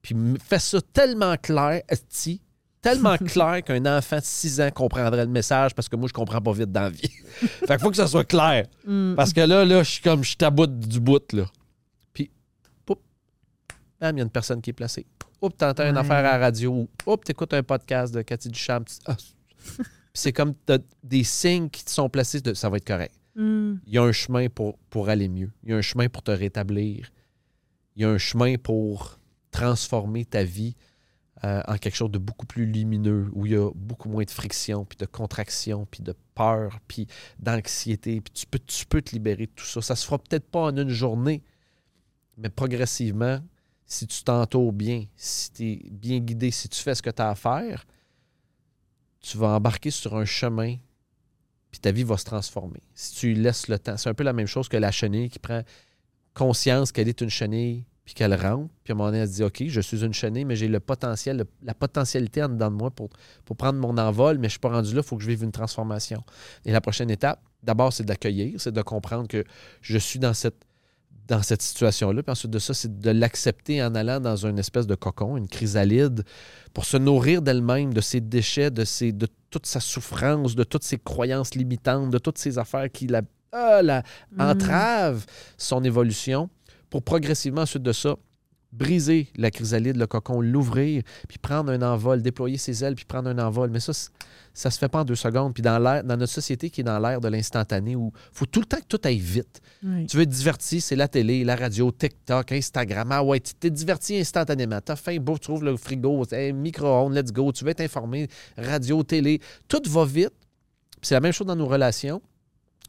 Puis fais ça tellement clair, esti, tellement clair qu'un enfant de 6 ans comprendrait le message parce que moi, je comprends pas vite dans la vie. fait qu'il faut que ça soit clair. Mm. Parce que là, là, je suis comme, je suis à bout du bout, là. Puis, poup, bam, il y a une personne qui est placée. Oups, t'entends une affaire à la radio. Oups, t'écoutes un podcast de Cathy Duchamp. Ah. C'est comme des signes qui te sont placés, de, ça va être correct. Mm. Il y a un chemin pour, pour aller mieux. Il y a un chemin pour te rétablir. Il y a un chemin pour transformer ta vie euh, en quelque chose de beaucoup plus lumineux, où il y a beaucoup moins de friction, puis de contraction, puis de peur, puis d'anxiété, puis tu peux, tu peux te libérer de tout ça. Ça se fera peut-être pas en une journée, mais progressivement, si tu t'entoures bien, si tu es bien guidé, si tu fais ce que tu as à faire, tu vas embarquer sur un chemin, puis ta vie va se transformer. Si tu laisses le temps, c'est un peu la même chose que la chenille qui prend conscience qu'elle est une chenille, puis qu'elle rentre, puis à un moment donné, elle se dit OK, je suis une chenille, mais j'ai le potentiel, la potentialité en dedans de moi pour, pour prendre mon envol, mais je ne suis pas rendu là, il faut que je vive une transformation. Et la prochaine étape, d'abord, c'est d'accueillir, c'est de comprendre que je suis dans cette, dans cette situation-là. Puis ensuite de ça, c'est de l'accepter en allant dans une espèce de cocon, une chrysalide, pour se nourrir d'elle-même, de ses déchets, de, ses, de toute sa souffrance, de toutes ses croyances limitantes, de toutes ces affaires qui la la Mm. entrave son évolution pour progressivement, ensuite de ça, briser la chrysalide, le cocon, l'ouvrir, puis prendre un envol, déployer ses ailes, puis prendre un envol. Mais ça, ça se fait pas en deux secondes. Puis dans, l'air, dans notre société qui est dans l'ère de l'instantané, où il faut tout le temps que tout aille vite. Oui. Tu veux être diverti, c'est la télé, la radio, TikTok, Instagram. Ah ouais, tu t'es diverti instantanément. T'as faim, beau, tu trouves le frigo, hey, micro-ondes, let's go. Tu veux être informé, radio, télé. Tout va vite. C'est la même chose dans nos relations.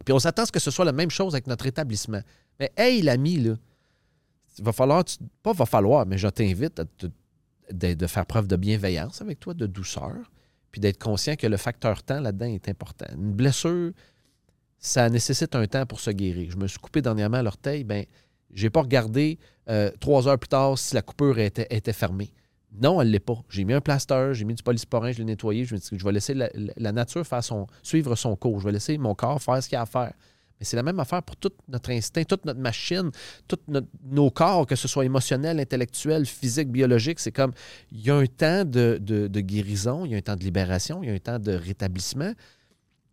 Puis on s'attend à ce que ce soit la même chose avec notre établissement. Mais hey, l'ami, là, va falloir, pas va falloir, mais je t'invite à de, faire preuve de bienveillance avec toi, de douceur, puis d'être conscient que le facteur temps là-dedans est important. Une blessure, ça nécessite un temps pour se guérir. Je me suis coupé dernièrement l'orteil, ben, j'ai pas regardé euh, trois heures plus tard si la coupure était, fermée. Non, elle ne l'est pas. J'ai mis un plaster, j'ai mis du polysporin, je l'ai nettoyé. Je me dis que je vais laisser la, la- la nature faire son, suivre son cours. Je vais laisser mon corps faire ce qu'il a à faire. Mais c'est la même affaire pour tout notre instinct, toute notre machine, tous nos corps, que ce soit émotionnel, intellectuel, physique, biologique. C'est comme, il y a un temps de, de- de guérison, il y a un temps de libération, il y a un temps de rétablissement.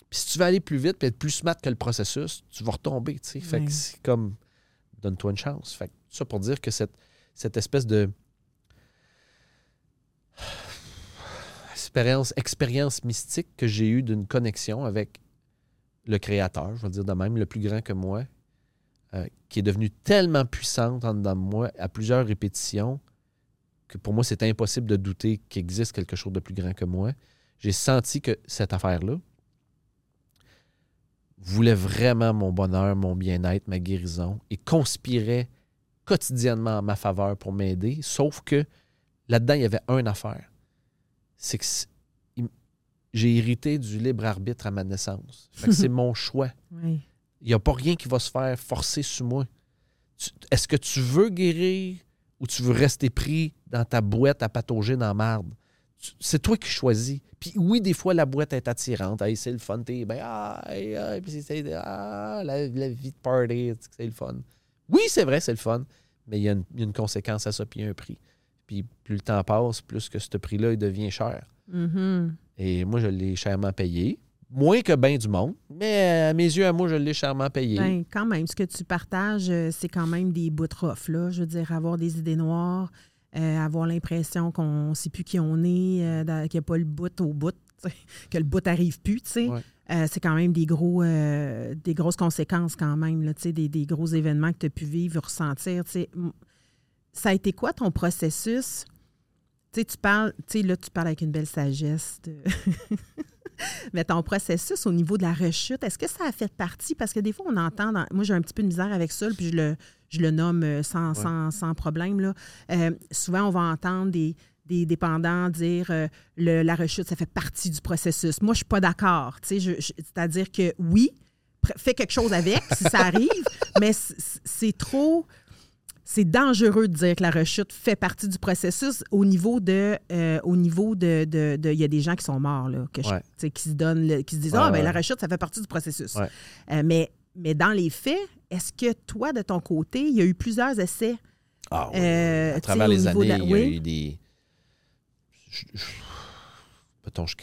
Puis si tu veux aller plus vite et être plus smart que le processus, tu vas retomber. tu sais. Fait que c'est comme, donne-toi une chance. Fait que ça pour dire que cette, cette espèce de expérience, expérience mystique que j'ai eue d'une connexion avec le créateur, je vais dire de même, le plus grand que moi, euh, qui est devenu tellement puissante en dedans de moi à plusieurs répétitions que pour moi, c'était impossible de douter qu'il existe quelque chose de plus grand que moi. J'ai senti que cette affaire-là voulait vraiment mon bonheur, mon bien-être, ma guérison et conspirait quotidiennement en ma faveur pour m'aider, sauf que là-dedans, il y avait une affaire. C'est que j'ai hérité du libre arbitre à ma naissance. C'est mon choix. Oui. Il n'y a pas rien qui va se faire forcer sur moi. Est-ce que tu veux guérir ou tu veux rester pris dans ta boîte à patauger dans la marde? C'est toi qui choisis. Puis oui, des fois, la boîte est attirante. Hey, c'est le fun. T'es ben, ah, hey, puis la, la vie de party, c'est le fun. Oui, c'est vrai, c'est le fun. Mais il y, a une- il y a une conséquence à ça, puis il y a un prix. Puis plus le temps passe, plus que ce prix-là, il devient cher. Mhm. Et moi, je l'ai chèrement payé. Moins que bien du monde, mais à mes yeux, à moi, je l'ai chèrement payé. Ben, quand même, ce que tu partages, euh, c'est quand même des bouts rough, là. Je veux dire, avoir des idées noires, euh, avoir l'impression qu'on ne sait plus qui on est, euh, qu'il n'y a pas le bout au bout, que le bout n'arrive plus, tu sais. Ouais. Euh, c'est quand même des, gros, euh, des grosses conséquences quand même, là, tu sais, des, des gros événements que tu as pu vivre, ressentir. Ça a été quoi ton processus? Tu sais, tu parles, tu sais, là, tu parles avec une belle sagesse. de- Mais ton processus au niveau de la rechute, est-ce que ça a fait partie? Parce que des fois, on entend, dans- moi j'ai un petit peu de misère avec ça, puis je le, je le nomme euh, sans, sans, sans problème. Là. Euh, souvent, on va entendre des, des dépendants dire euh, le- la rechute, ça fait partie du processus. Moi, je suis pas d'accord. C'est-à-dire que oui, fais quelque chose avec si ça arrive, mais c'est trop. C'est dangereux de dire que la rechute fait partie du processus au niveau de. euh, au niveau de. de- de- Il y a des gens qui sont morts, là, que je- Ouais. tu sais, qui se donnent, le- qui se disent Ouais, Ah, ben ouais. la rechute, ça fait partie du processus. Euh, mais, mais dans les faits, est-ce que toi, de ton côté, il y a eu plusieurs essais? Ah oui, Euh, à travers les années, il y a eu des. Je, je-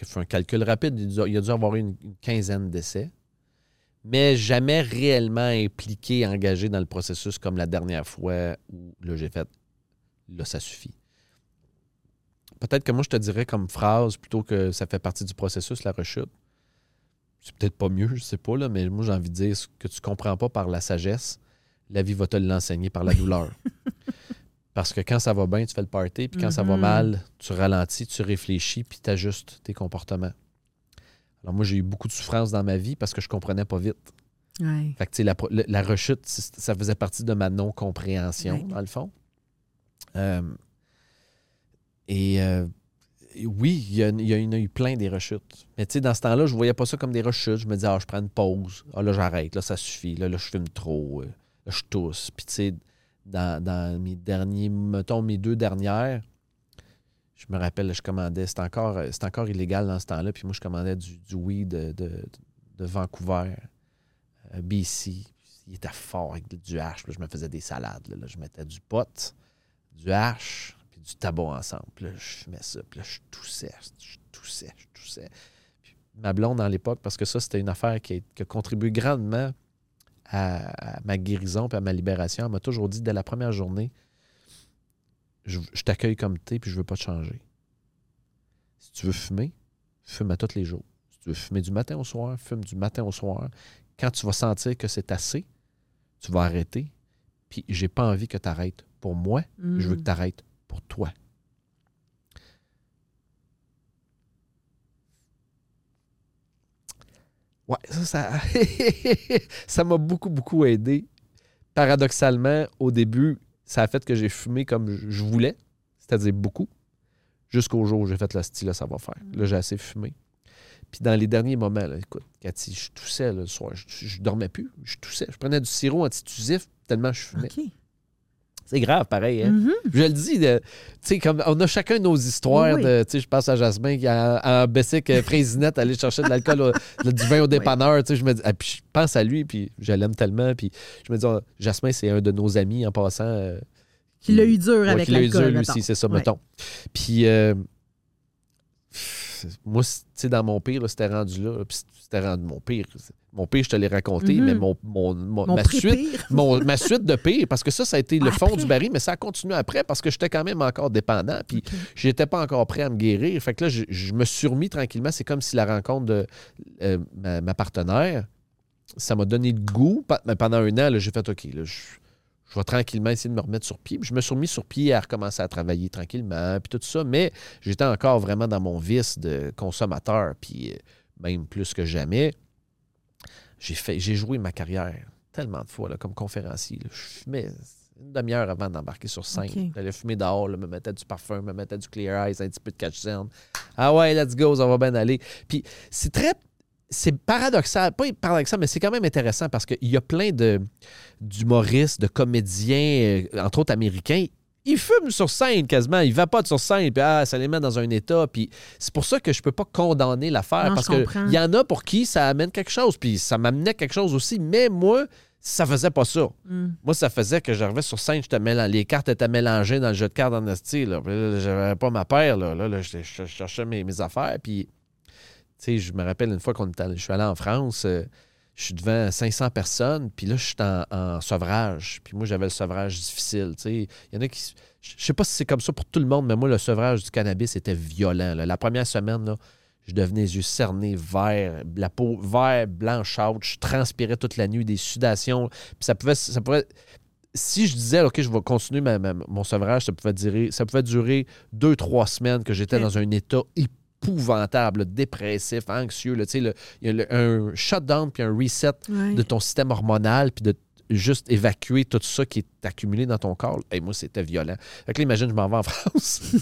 fais un calcul rapide. Il y a dû- il avoir eu une, une quinzaine d'essais, mais jamais réellement impliqué, engagé dans le processus comme la dernière fois où là, j'ai fait là, ça suffit. Peut-être que moi, je te dirais comme phrase, plutôt que ça fait partie du processus, la rechute. C'est peut-être pas mieux, je sais pas, là, mais moi, j'ai envie de dire ce que tu comprends pas par la sagesse, la vie va te l'enseigner par la douleur. Parce que quand ça va bien, tu fais le party, puis quand ça va Mhm. mal, tu ralentis, tu réfléchis, puis tu ajustes tes comportements. Alors moi, j'ai eu beaucoup de souffrance dans ma vie parce que je comprenais pas vite. Ouais. Fait que, la, la- la rechute, ça faisait partie de ma non-compréhension, Ouais. dans le fond. Euh, et euh, oui, il y, a, il y en a eu plein des rechutes. Mais tu sais, dans ce temps-là, je voyais pas ça comme des rechutes. Je me disais, ah, je prends une pause. Ah, là, j'arrête. Là, ça suffit. Là, là je fume trop. Euh, Là, je tousse. Puis tu sais, dans, dans mes derniers, mettons, mes deux dernières, je me rappelle, je commandais, c'était encore, encore illégal dans ce temps-là. Puis moi, je commandais du, du weed de, de, de Vancouver, euh, BC. Il était fort avec du. Puis là, je me faisais des salades. Je mettais du pot, du hash, puis du tabac ensemble. Puis là, je fumais ça. Puis là, je toussais, je toussais, je toussais. Puis ma blonde, à l'époque, parce que ça, c'était une affaire qui a, qui a contribué grandement à, ma guérison et à ma libération, elle m'a toujours dit dès la première journée je, je t'accueille comme t'es puis je veux pas te changer. Si tu veux fumer, fume à tous les jours. Si tu veux fumer du matin au soir, fume du matin au soir. Quand tu vas sentir que c'est assez, tu vas arrêter. Puis j'ai pas envie que tu arrêtes pour moi, je veux que Mm. tu arrêtes pour toi. Ouais, ça, ça, ça m'a beaucoup, beaucoup aidé. Paradoxalement, au début, ça a fait que j'ai fumé comme je voulais, c'est-à-dire beaucoup, jusqu'au jour où j'ai fait le style, là, ça va faire. Là, j'ai assez fumé. Puis dans les derniers moments, là, écoute, Cathy, je toussais là, le soir, je, je dormais plus, je toussais. Je prenais du sirop antitusif tellement je fumais. C'est grave, pareil. Hein? Mhm. Je le dis, tu sais, comme on a chacun nos histoires. Oui, de, tu sais, je pense à Jasmin qui a en Bessic euh, Présinette aller chercher de l'alcool, du vin au dépanneur. Tu sais, je me dis, ah, puis je pense à lui, puis je l'aime tellement. Puis je me dis, ah, Jasmin, c'est un de nos amis en passant. euh, Qui l'a eu dur Ouais, avec qui l'a eu dur, l'alcool. lui aussi, c'est ça, Ouais. mettons. Puis, euh, moi, tu sais, dans mon pire, c'était rendu là. Puis c'était rendu mon pire. Mon pire, je te l'ai raconté, Mhm. mais mon, mon, mon- Mon ma, suite, ma suite de pire, parce que ça, ça a été le Ah, fond après. du baril, mais ça a continué après parce que j'étais quand même encore dépendant. Puis, OK. j'étais pas encore prêt à me guérir. Fait que là, je, je me suis remis tranquillement. C'est comme si la rencontre de euh, ma, ma partenaire, ça m'a donné le goût. Mais pendant un an, j'ai fait OK, là, je, je vais tranquillement essayer de me remettre sur pied. Puis je me suis remis sur pied à recommencer à travailler tranquillement, puis tout ça. Mais j'étais encore vraiment dans mon vice de consommateur, puis euh, même plus que jamais. J'ai fait, j'ai joué ma carrière tellement de fois là, comme conférencier. là. Je fumais une demi-heure avant d'embarquer sur scène. OK. J'allais fumer dehors, là, me mettais du parfum, me mettais du clear eyes, un petit peu de catch. Ah ouais, let's go, ça va bien aller. Puis c'est très. C'est paradoxal, pas paradoxal, mais c'est quand même intéressant parce qu'il y a plein de d'humoristes, de comédiens, euh, entre autres américains. Ils fument sur scène quasiment, ils vapotent sur scène, puis ah, ça les met dans un état. Puis c'est pour ça que je peux pas condamner l'affaire Non, parce je qu'il y en a pour qui ça amène quelque chose, puis ça m'amenait quelque chose aussi. Mais moi, ça faisait pas ça. Mm. Moi, ça faisait que j'arrivais sur scène, mélan- les cartes étaient mélangées dans le jeu de cartes en esti. Là. J'avais pas ma paire. Là, là, là, je, je cherchais mes, mes affaires. Puis, sais, je me rappelle une fois qu'on était allé- je suis allé en France, euh, je suis devant 500 personnes, puis là, je suis en, en sevrage. Puis moi, j'avais le sevrage difficile. Il y en a qui. Je sais pas si c'est comme ça pour tout le monde, mais moi, le sevrage du cannabis était violent. là. La première semaine, là, je devenais les yeux cernés, vert, la peau vert, blanchâtre. Je transpirais toute la nuit, des sudations. Puis ça pouvait, ça pouvait. Si je disais, OK, je vais continuer ma- ma- mon sevrage, ça pouvait durer, ça pouvait durer deux, trois semaines que j'étais dans un état épouvantable, là, dépressif, anxieux. Il y a le- un shutdown puis un reset Ouais. de ton système hormonal puis de juste évacuer tout ça qui est accumulé dans ton corps. Et moi, c'était violent. Fait que là, imagine, je m'en vais en France. puis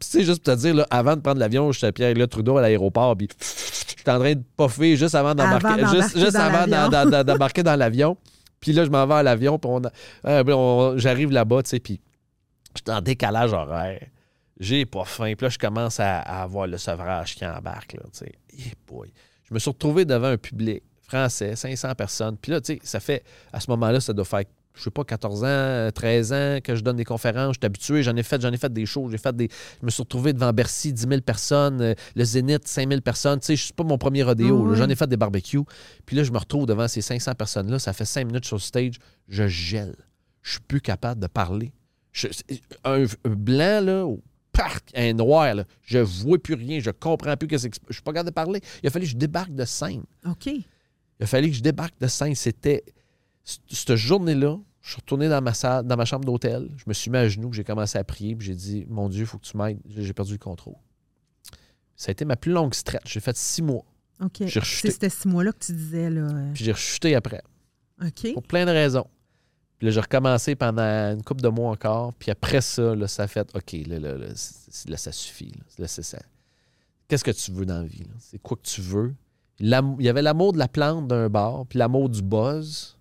sais, juste pour te dire, là, avant de prendre l'avion, j'étais à Pierre-Éliott Trudeau à l'aéroport, puis j'étais en train de poffer juste avant d'embarquer, Avant juste, avant d'embarquer dans l'avion. Puis là, je m'en vais à l'avion, puis on, euh, on- j'arrive là-bas, tu sais, puis j'étais en décalage horaire. J'ai pas faim. Puis là, je commence à, à avoir le sevrage qui embarque, là, boy. Je me suis retrouvé devant un public français, 500 personnes. Puis là, tu sais, ça fait, à ce moment-là, ça doit faire, je sais pas, 14 ans, 13 ans que je donne des conférences. Je suis habitué, j'en ai fait, j'en ai fait des shows, j'ai fait des... Je me suis retrouvé devant Bercy, 10 000 personnes, euh, le Zénith, 5 000 personnes. Tu sais, je suis pas mon premier rodéo, là. J'en ai fait des barbecues. Puis là, je me retrouve devant ces 500 personnes-là. Ça fait 5 minutes sur le stage. Je gèle. Je suis plus capable de parler. Je- un, un blanc, là, parc, un noir, là, je vois plus rien, je comprends plus que c'est. Je suis pas capable de parler. Il a fallu que je débarque de scène. OK. Il a fallu que je débarque de scène. C'était. Cette journée-là, je suis retourné dans ma salle, dans ma chambre d'hôtel. Je me suis mis à genoux, j'ai commencé à prier, puis j'ai dit Mon Dieu, il faut que tu m'aides. J'ai perdu le contrôle. Ça a été ma plus longue stretch. J'ai fait six mois. OK. C'était six mois-là que tu disais, là. euh, Puis j'ai rechuté après. OK. Pour plein de raisons. Puis là, j'ai recommencé pendant une couple de mois encore. Puis après ça, là, ça a fait OK, là, là, là, ça suffit. Là, Là, c'est ça. Qu'est-ce que tu veux dans la vie? C'est quoi que tu veux? Il y avait l'amour de la plante d'un bar, puis l'amour du buzz.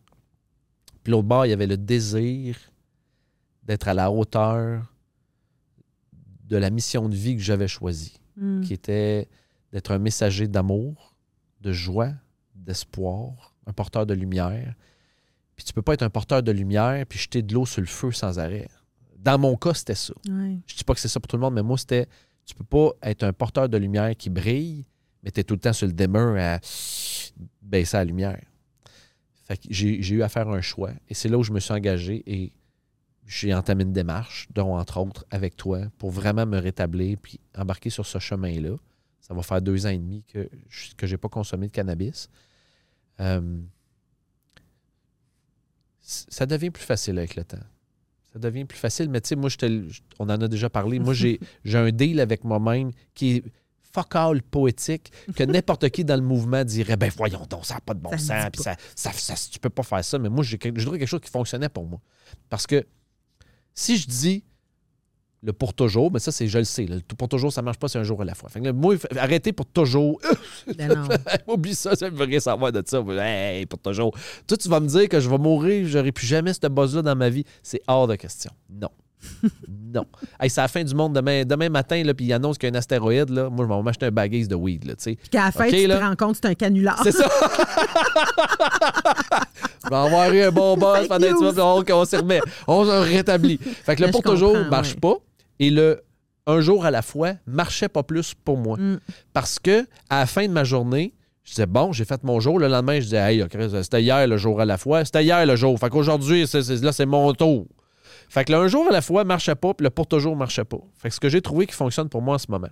Puis l'autre bord, il y avait le désir d'être à la hauteur de la mission de vie que j'avais choisie Mm. qui était d'être un messager d'amour, de joie, d'espoir, un porteur de lumière. Puis tu peux pas être un porteur de lumière puis jeter de l'eau sur le feu sans arrêt. Dans mon cas, c'était ça. Ouais. Je dis pas que c'est ça pour tout le monde, mais moi, c'était tu peux pas être un porteur de lumière qui brille, mais tu es tout le temps sur le dimmer à baisser la lumière. Fait que j'ai eu à faire un choix. Et c'est là où je me suis engagé et j'ai entamé une démarche, dont entre autres avec toi, pour vraiment me rétablir puis embarquer sur ce chemin-là. Ça va faire deux ans et demi que je que j'ai pas consommé de cannabis. Euh, ça devient plus facile avec le temps. Ça devient plus facile, mais tu sais, moi, je te on en a déjà parlé. Moi, j'ai j'ai un deal avec moi-même qui est fuck all poétique que n'importe qui dans le mouvement dirait ben voyons donc, ça n'a pas de bon Ça sens, puis ça, ça, ça- tu peux pas faire ça. Mais moi, j'ai voudrais quelque chose qui fonctionnait pour moi. Parce que si je dis le pour toujours, mais ça, c'est je le sais. là, le pour toujours, ça marche pas, c'est un jour à la fois. Fait que là, moi, arrêtez pour toujours. Ben. Oublie ça, ça me rien savoir de ça. Hey, pour toujours. Toi, tu vas me dire que je vais mourir, j'aurai plus jamais cette buzz-là dans ma vie. C'est hors de question. Non. non. Hey, c'est la fin du monde demain, demain matin, là, puis il annonce qu'il y a un astéroïde. Là. Moi, je vais m'acheter un baguette de weed. Là. Puis qu'à la fin, tu te là. rends compte c'est un canular. C'est ça. je vais avoir eu un bon buzz Fake pendant un petit on, on s'y remet. On se rétablit. Fait que le Mais pour toujours marche ouais. pas. Et le un jour à la fois marchait pas plus pour moi. Mm. Parce que à la fin de ma journée, je disais, bon, j'ai fait mon jour. Le lendemain, je disais, hey, c'était hier le jour à la fois. C'était hier le jour. Fait qu'aujourd'hui, là, c'est mon tour. Fait que le un jour à la fois marchait pas, puis le pour toujours marchait pas. Fait que ce que j'ai trouvé qui fonctionne pour moi en ce moment,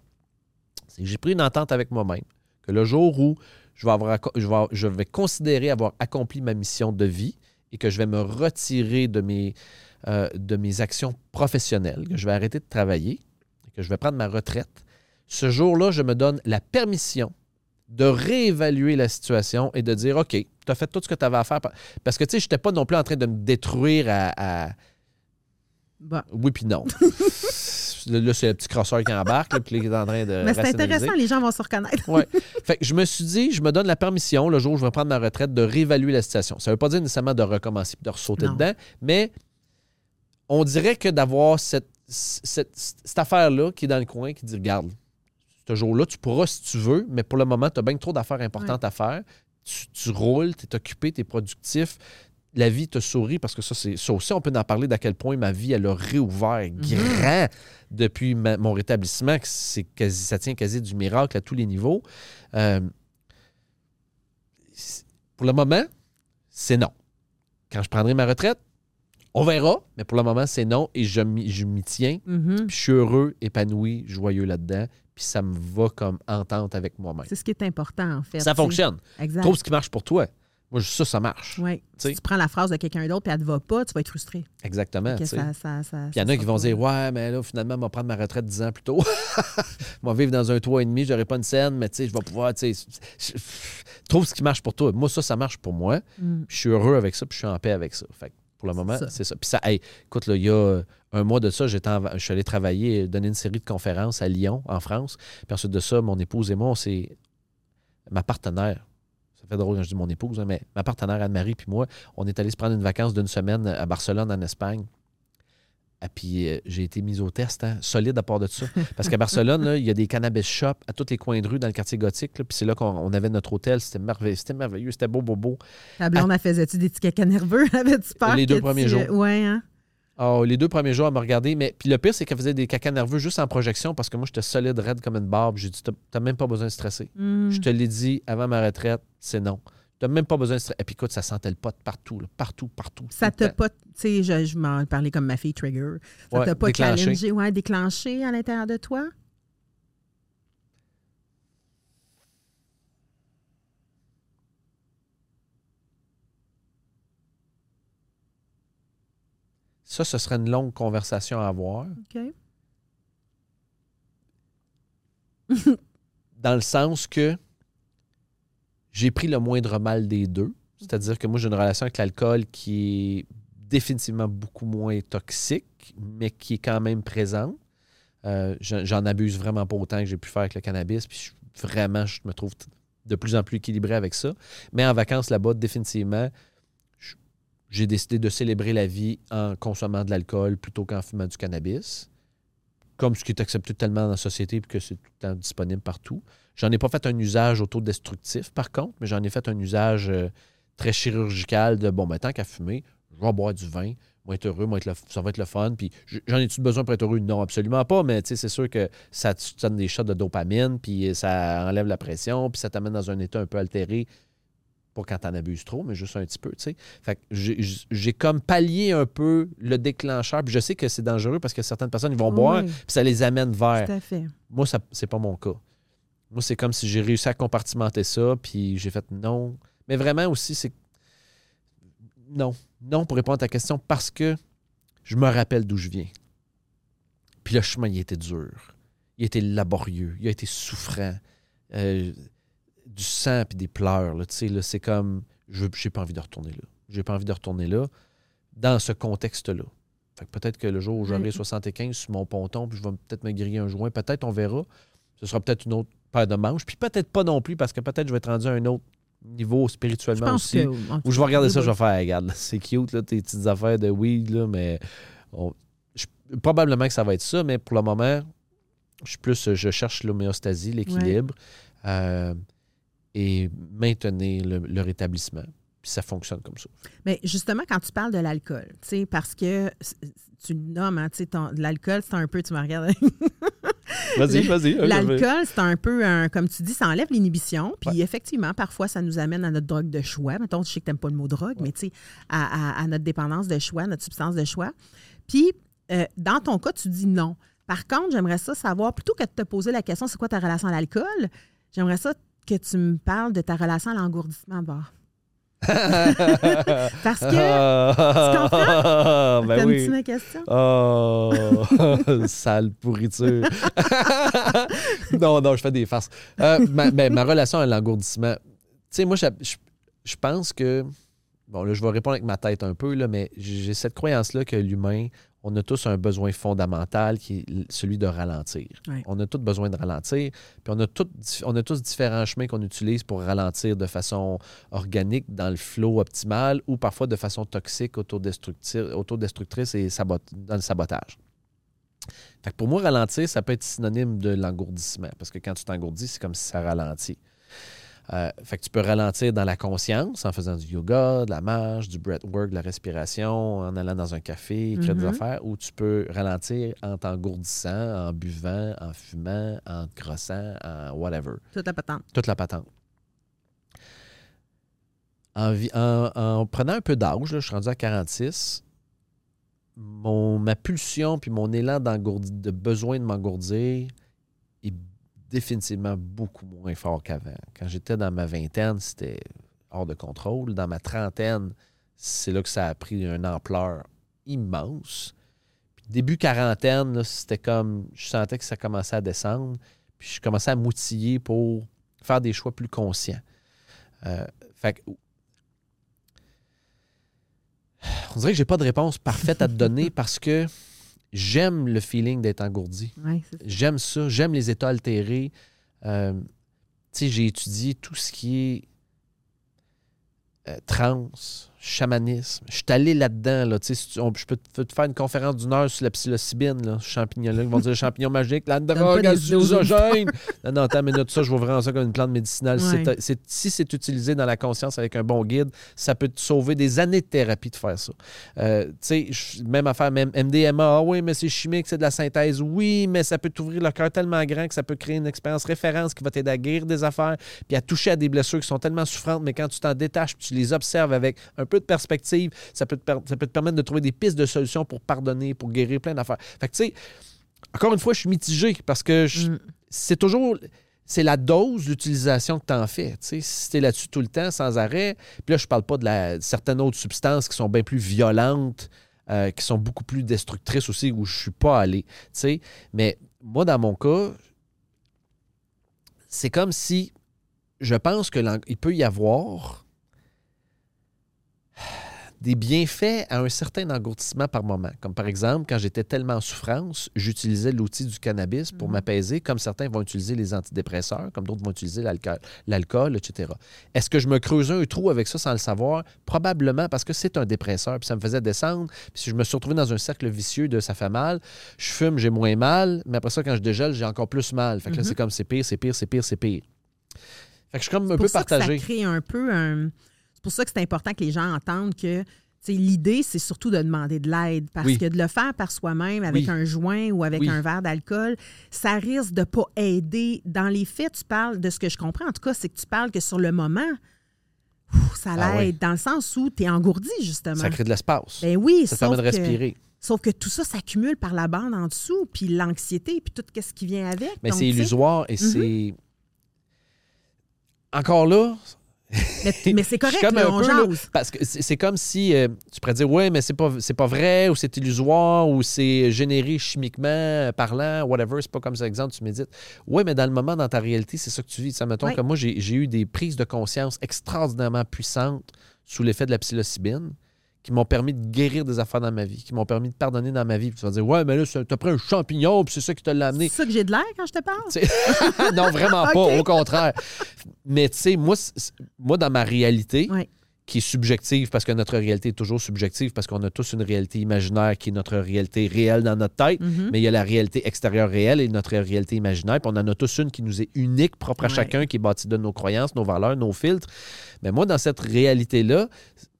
c'est que j'ai pris une entente avec moi-même que le jour où je vais, avoir, acco- je, vais, je vais considérer avoir accompli ma mission de vie et que je vais me retirer de mes, euh, de mes actions professionnelles, que je vais arrêter de travailler, et que je vais prendre ma retraite, ce jour-là, je me donne la permission de réévaluer la situation et de dire, OK, tu as fait tout ce que tu avais à faire. Parce que, tu sais, je n'étais pas non plus en train de me détruire à- à Bon. oui puis non. là, c'est le petit crosseur qui embarque, là, puis il est en train de Mais c'est intéressant, les gens vont se reconnaître. Ouais. Fait que je me suis dit, je me donne la permission, le jour où je vais prendre ma retraite, de réévaluer la situation. Ça ne veut pas dire nécessairement de recommencer et de ressauter Non. dedans, mais on dirait que d'avoir cette, cette, cette affaire-là qui est dans le coin, qui dit, regarde, ce jour-là, tu pourras si tu veux, mais pour le moment, tu as bien trop d'affaires importantes à faire. Tu, tu roules, tu es occupé, tu es productif. La vie te sourit parce que ça, c'est ça aussi, on peut en parler d'à quel point ma vie, elle a réouvert grand depuis ma- mon rétablissement, que c'est quasi, ça tient quasi du miracle à tous les niveaux. Euh, pour le moment, c'est non. Quand je prendrai ma retraite, on verra, mais pour le moment, c'est non et je m'y tiens. Mhm. Puis je suis heureux, épanoui, joyeux là-dedans. Puis ça me va comme entente avec moi-même. C'est ce qui est important, en fait. Ça fonctionne. Exact. Trouve ce qui marche pour toi. Moi, ça, ça marche. Oui. Si tu prends la phrase de quelqu'un d'autre et elle ne te va pas, tu vas être frustré. Exactement. Puis il y en a qui vont dire Ouais, mais là, finalement, je vais prendre ma retraite 10 ans plus tôt. je vais vivre dans un toit et demi, j'aurai pas une scène, mais tu sais, je vais pouvoir. tu sais, Trouve ce qui marche pour toi. Moi, ça, ça marche pour moi. Mm. Puis je suis heureux avec ça, puis je suis en paix avec ça. Fait que pour le moment, c'est ça. Puis ça, hey, écoute, là, il y a un mois de ça, j'étais je suis allé travailler, donner une série de conférences à Lyon, en France. Puis ensuite de ça, mon épouse et moi, on s'est. Ma partenaire, ça fait drôle quand je dis mon épouse, hein, mais ma partenaire Anne-Marie puis moi, on est allé se prendre une vacance d'une semaine à Barcelone, en Espagne. Et puis euh, j'ai été mise au test, hein, solide à part de ça. Parce qu'à Barcelone, là, il y a des cannabis shops à tous les coins de rue dans le quartier gothique. là, Puis c'est là qu'on on avait notre hôtel. C'était merveilleux, c'était merveilleux, c'était beau, beau, beau. Ta blonde, elle faisait-tu des petits caca nerveux? Avais-tu peur? Les deux premiers tu- jours. Ouais, hein? Ah, les deux premiers jours, elle m'a regardé. Mais puis le pire, c'est qu'elle faisait des caca nerveux juste en projection parce que moi, j'étais solide, raide comme une barbe. J'ai dit, T'as- t'as même pas besoin de stresser. Mm. Je te l'ai dit avant ma retraite, c'est non. T'as même pas besoin de stresser. Et puis écoute, ça sentait le pot partout, là, partout, partout. Ça t'a pas, tu sais, je, je m'en parlais comme ma fille Trigger. Ça Ouais, t'a pas déclenché. challengé, ouais, déclenché à l'intérieur de toi? Ça, ce serait une longue conversation à avoir. OK. dans le sens que j'ai pris le moindre mal des deux. C'est-à-dire que moi, j'ai une relation avec l'alcool qui est définitivement beaucoup moins toxique, mais qui est quand même présente. Euh, j'en abuse vraiment pas autant que j'ai pu faire avec le cannabis. Puis je- vraiment, je me trouve de plus en plus équilibré avec ça. Mais en vacances là-bas, définitivement, j'ai décidé de célébrer la vie en consommant de l'alcool plutôt qu'en fumant du cannabis. Comme ce qui est accepté tellement dans la société et que c'est tout le temps disponible partout. J'en ai pas fait un usage autodestructif, par contre, mais j'en ai fait un usage euh, très chirurgical de bon, ben, tant qu'à fumer, je vais boire du vin, moi être heureux, moi être le- ça va être le fun. Puis j'en ai-tu besoin pour être heureux? Non, absolument pas, mais c'est sûr que ça te donne des shots de dopamine, puis ça enlève la pression, puis ça t'amène dans un état un peu altéré. Pas quand t'en abuses trop, mais juste un petit peu, tu sais. Fait que j'ai- comme pallié un peu le déclencheur. Puis je sais que c'est dangereux parce que certaines personnes, ils vont boire, puis ça les amène vers. tout à fait. Moi, c'est pas mon cas. Moi, c'est comme si j'ai réussi à compartimenter ça, puis j'ai fait non. Mais vraiment aussi, c'est. Non. Non pour répondre à ta question, parce que je me rappelle d'où je viens. Puis le chemin, il était dur. Il a été laborieux. Il a été souffrant. Euh, du sang puis des pleurs. Là, tu sais, là, c'est comme. Je n'ai pas envie de retourner là. J'ai pas envie de retourner là dans ce contexte-là. Fait que peut-être que le jour où j'aurai Mhm. 75 sur mon ponton, puis je vais peut-être me griller un joint, peut-être on verra. Ce sera peut-être une autre paire de manches. Puis peut-être pas non plus, parce que peut-être je vais être rendu à un autre niveau spirituellement aussi. que. Où je vais regarder ça, je vais faire, regarde, c'est cute, là, tes petites affaires de weed, là, mais on- je- probablement que ça va être ça, mais pour le moment, je suis plus, je cherche l'homéostasie, l'équilibre, euh, et maintenir le, le rétablissement. Puis ça fonctionne comme ça. Mais justement, quand tu parles de l'alcool, tu sais, parce que tu nommes, hein, tu sais, l'alcool, c'est un peu, tu me regardes. Vas-y, vas-y. L'alcool, c'est un peu, un, comme tu dis, ça enlève l'inhibition. Puis effectivement, parfois, ça nous amène à notre drogue de choix. Mettons, je sais que tu n'aimes pas le mot drogue, mais tu sais, à, à- à notre dépendance de choix, notre substance de choix. Puis, euh, dans ton cas, tu dis non. Par contre, j'aimerais ça savoir, plutôt que de te poser la question, c'est quoi ta relation à l'alcool, j'aimerais ça que tu me parles de ta relation à l'engourdissement de bord. Parce que, tu comprends? Ben oui. ma question? Oh, sale pourriture. non, non, je fais des farces. Euh, ma, mais ma relation à l'engourdissement, tu sais, moi, je, je- je pense que, bon, là, je vais répondre avec ma tête un peu, là, mais j'ai cette croyance-là que l'humain, on a tous un besoin fondamental qui est celui de ralentir. Ouais. On a tous besoin de ralentir, puis on a, tout, on a tous différents chemins qu'on utilise pour ralentir de façon organique dans le flow optimal ou parfois de façon toxique, autodestructrice, autodestructrice et sabot- dans le sabotage. Fait que pour moi, ralentir, ça peut être synonyme de l'engourdissement, parce que quand tu t'engourdis, c'est comme si ça ralentit. Euh, fait que tu peux ralentir dans la conscience en faisant du yoga, de la marche, du breathwork, de la respiration, en allant dans un café, écrire des Mhm. affaires, ou tu peux ralentir en t'engourdissant, en buvant, en fumant, en te grossant, en whatever Tout la patente. toute la patente. En, en- en prenant un peu d'âge, je suis rendu à 46, mon, ma pulsion puis mon élan de besoin de m'engourdir est définitivement beaucoup moins fort qu'avant. Quand j'étais dans ma vingtaine, c'était hors de contrôle. Dans ma trentaine, c'est là que ça a pris une ampleur immense. Puis début quarantaine, c'était comme, je sentais que ça commençait à descendre. Puis je commençais à m'outiller pour faire des choix plus conscients. Euh, fait que, on dirait que j'ai pas de réponse parfaite à te donner parce que j'aime le feeling d'être engourdi. Ouais. J'aime ça. J'aime les états altérés. Euh, tu sais, j'ai étudié tout ce qui est euh, trans, chamanisme. Je suis allé là-dedans. Là, tu sais, si on- je peux te, te faire une conférence d'une heure sur la psilocybine, là, ce champignon-là. Ils vont dire le champignon magique, la drogue hallucinogène. non, non, attends une minute. Ça, je vois vraiment ça comme une plante médicinale. Ouais. Si c'est utilisé dans la conscience avec un bon guide, ça peut te sauver des années de thérapie de faire ça. Euh, tu sais, je- même affaire, même MDMA, ah oui, mais c'est chimique, c'est de la synthèse. Oui, mais ça peut t'ouvrir le cœur tellement grand que ça peut créer une expérience référence qui va t'aider à guérir des affaires, puis à toucher à des blessures qui sont tellement souffrantes, mais quand tu t'en détaches, puis tu les observes avec un peu de perspective, ça peut te, per- ça peut te permettre de trouver des pistes de solutions pour pardonner, pour guérir plein d'affaires. Fait que tu sais, encore une fois, je suis mitigé parce que Mm. c'est toujours c'est la dose d'utilisation que tu en fais. Si tu es là-dessus tout le temps, sans arrêt, puis là, je parle pas de la, certaines autres substances qui sont bien plus violentes, euh, qui sont beaucoup plus destructrices aussi, où je suis pas allé. tu sais. Mais moi, dans mon cas, c'est comme si je pense qu'il peut y avoir des bienfaits à un certain engourdissement par moment. Comme par exemple, quand j'étais tellement en souffrance, j'utilisais l'outil du cannabis pour Mhm. m'apaiser, comme certains vont utiliser les antidépresseurs, comme d'autres vont utiliser l'alcool, etc. Est-ce que je me creusais un trou avec ça sans le savoir? Probablement parce que c'est un dépresseur, puis ça me faisait descendre. Puis si je me suis retrouvé dans un cercle vicieux de ça fait mal, je fume, j'ai moins mal, mais après ça, quand je dégèle, j'ai encore plus mal. Fait que là, Mhm. c'est comme c'est pire, c'est pire, c'est pire, c'est pire. Fait que je suis comme un peu que partagé. ça crée un peu un. Pour ça que c'est important que les gens entendent que l'idée, c'est surtout de demander de l'aide. Parce Oui. que de le faire par soi-même avec Oui. un joint ou avec Oui. un verre d'alcool, ça risque de ne pas aider. Dans les faits, tu parles de ce que je comprends, en tout cas, c'est que tu parles que sur le moment, ça Ah l'aide dans le sens où tu es engourdi, justement. Ça crée de l'espace. Ben oui, ça permet de que- respirer. Sauf que tout ça s'accumule par la bande en dessous, puis l'anxiété, puis tout ce qui vient avec. Mais c'est illusoire et Mhm. c'est. Encore là, Mais, mais c'est correct, comme là, un on peu, là, jase. parce que c'est comme si euh, tu pourrais dire ouais mais c'est pas c'est pas vrai ou c'est illusoire ou c'est généré chimiquement parlant whatever c'est pas comme ça exemple tu médites ouais mais dans le moment dans ta réalité c'est ça que tu vis ça mettons Ouais. que moi j'ai j'ai eu des prises de conscience extraordinairement puissantes sous l'effet de la psilocybine qui m'ont permis de guérir des affaires dans ma vie, qui m'ont permis de pardonner dans ma vie. Puis tu vas dire, ouais, mais là, t'as pris un champignon, puis c'est ça qui t'a l'a amené. C'est ça que j'ai de l'air quand je te parle? Non, vraiment pas, au contraire. Mais tu sais, moi, moi, dans ma réalité, Ouais. qui est subjective, parce que notre réalité est toujours subjective, parce qu'on a tous une réalité imaginaire qui est notre réalité réelle dans notre tête, Mhm. mais il y a la réalité extérieure réelle et notre réalité imaginaire, puis on en a tous une qui nous est unique, propre à Ouais. chacun, qui est bâtie de nos croyances, nos valeurs, nos filtres. Mais moi, dans cette réalité-là,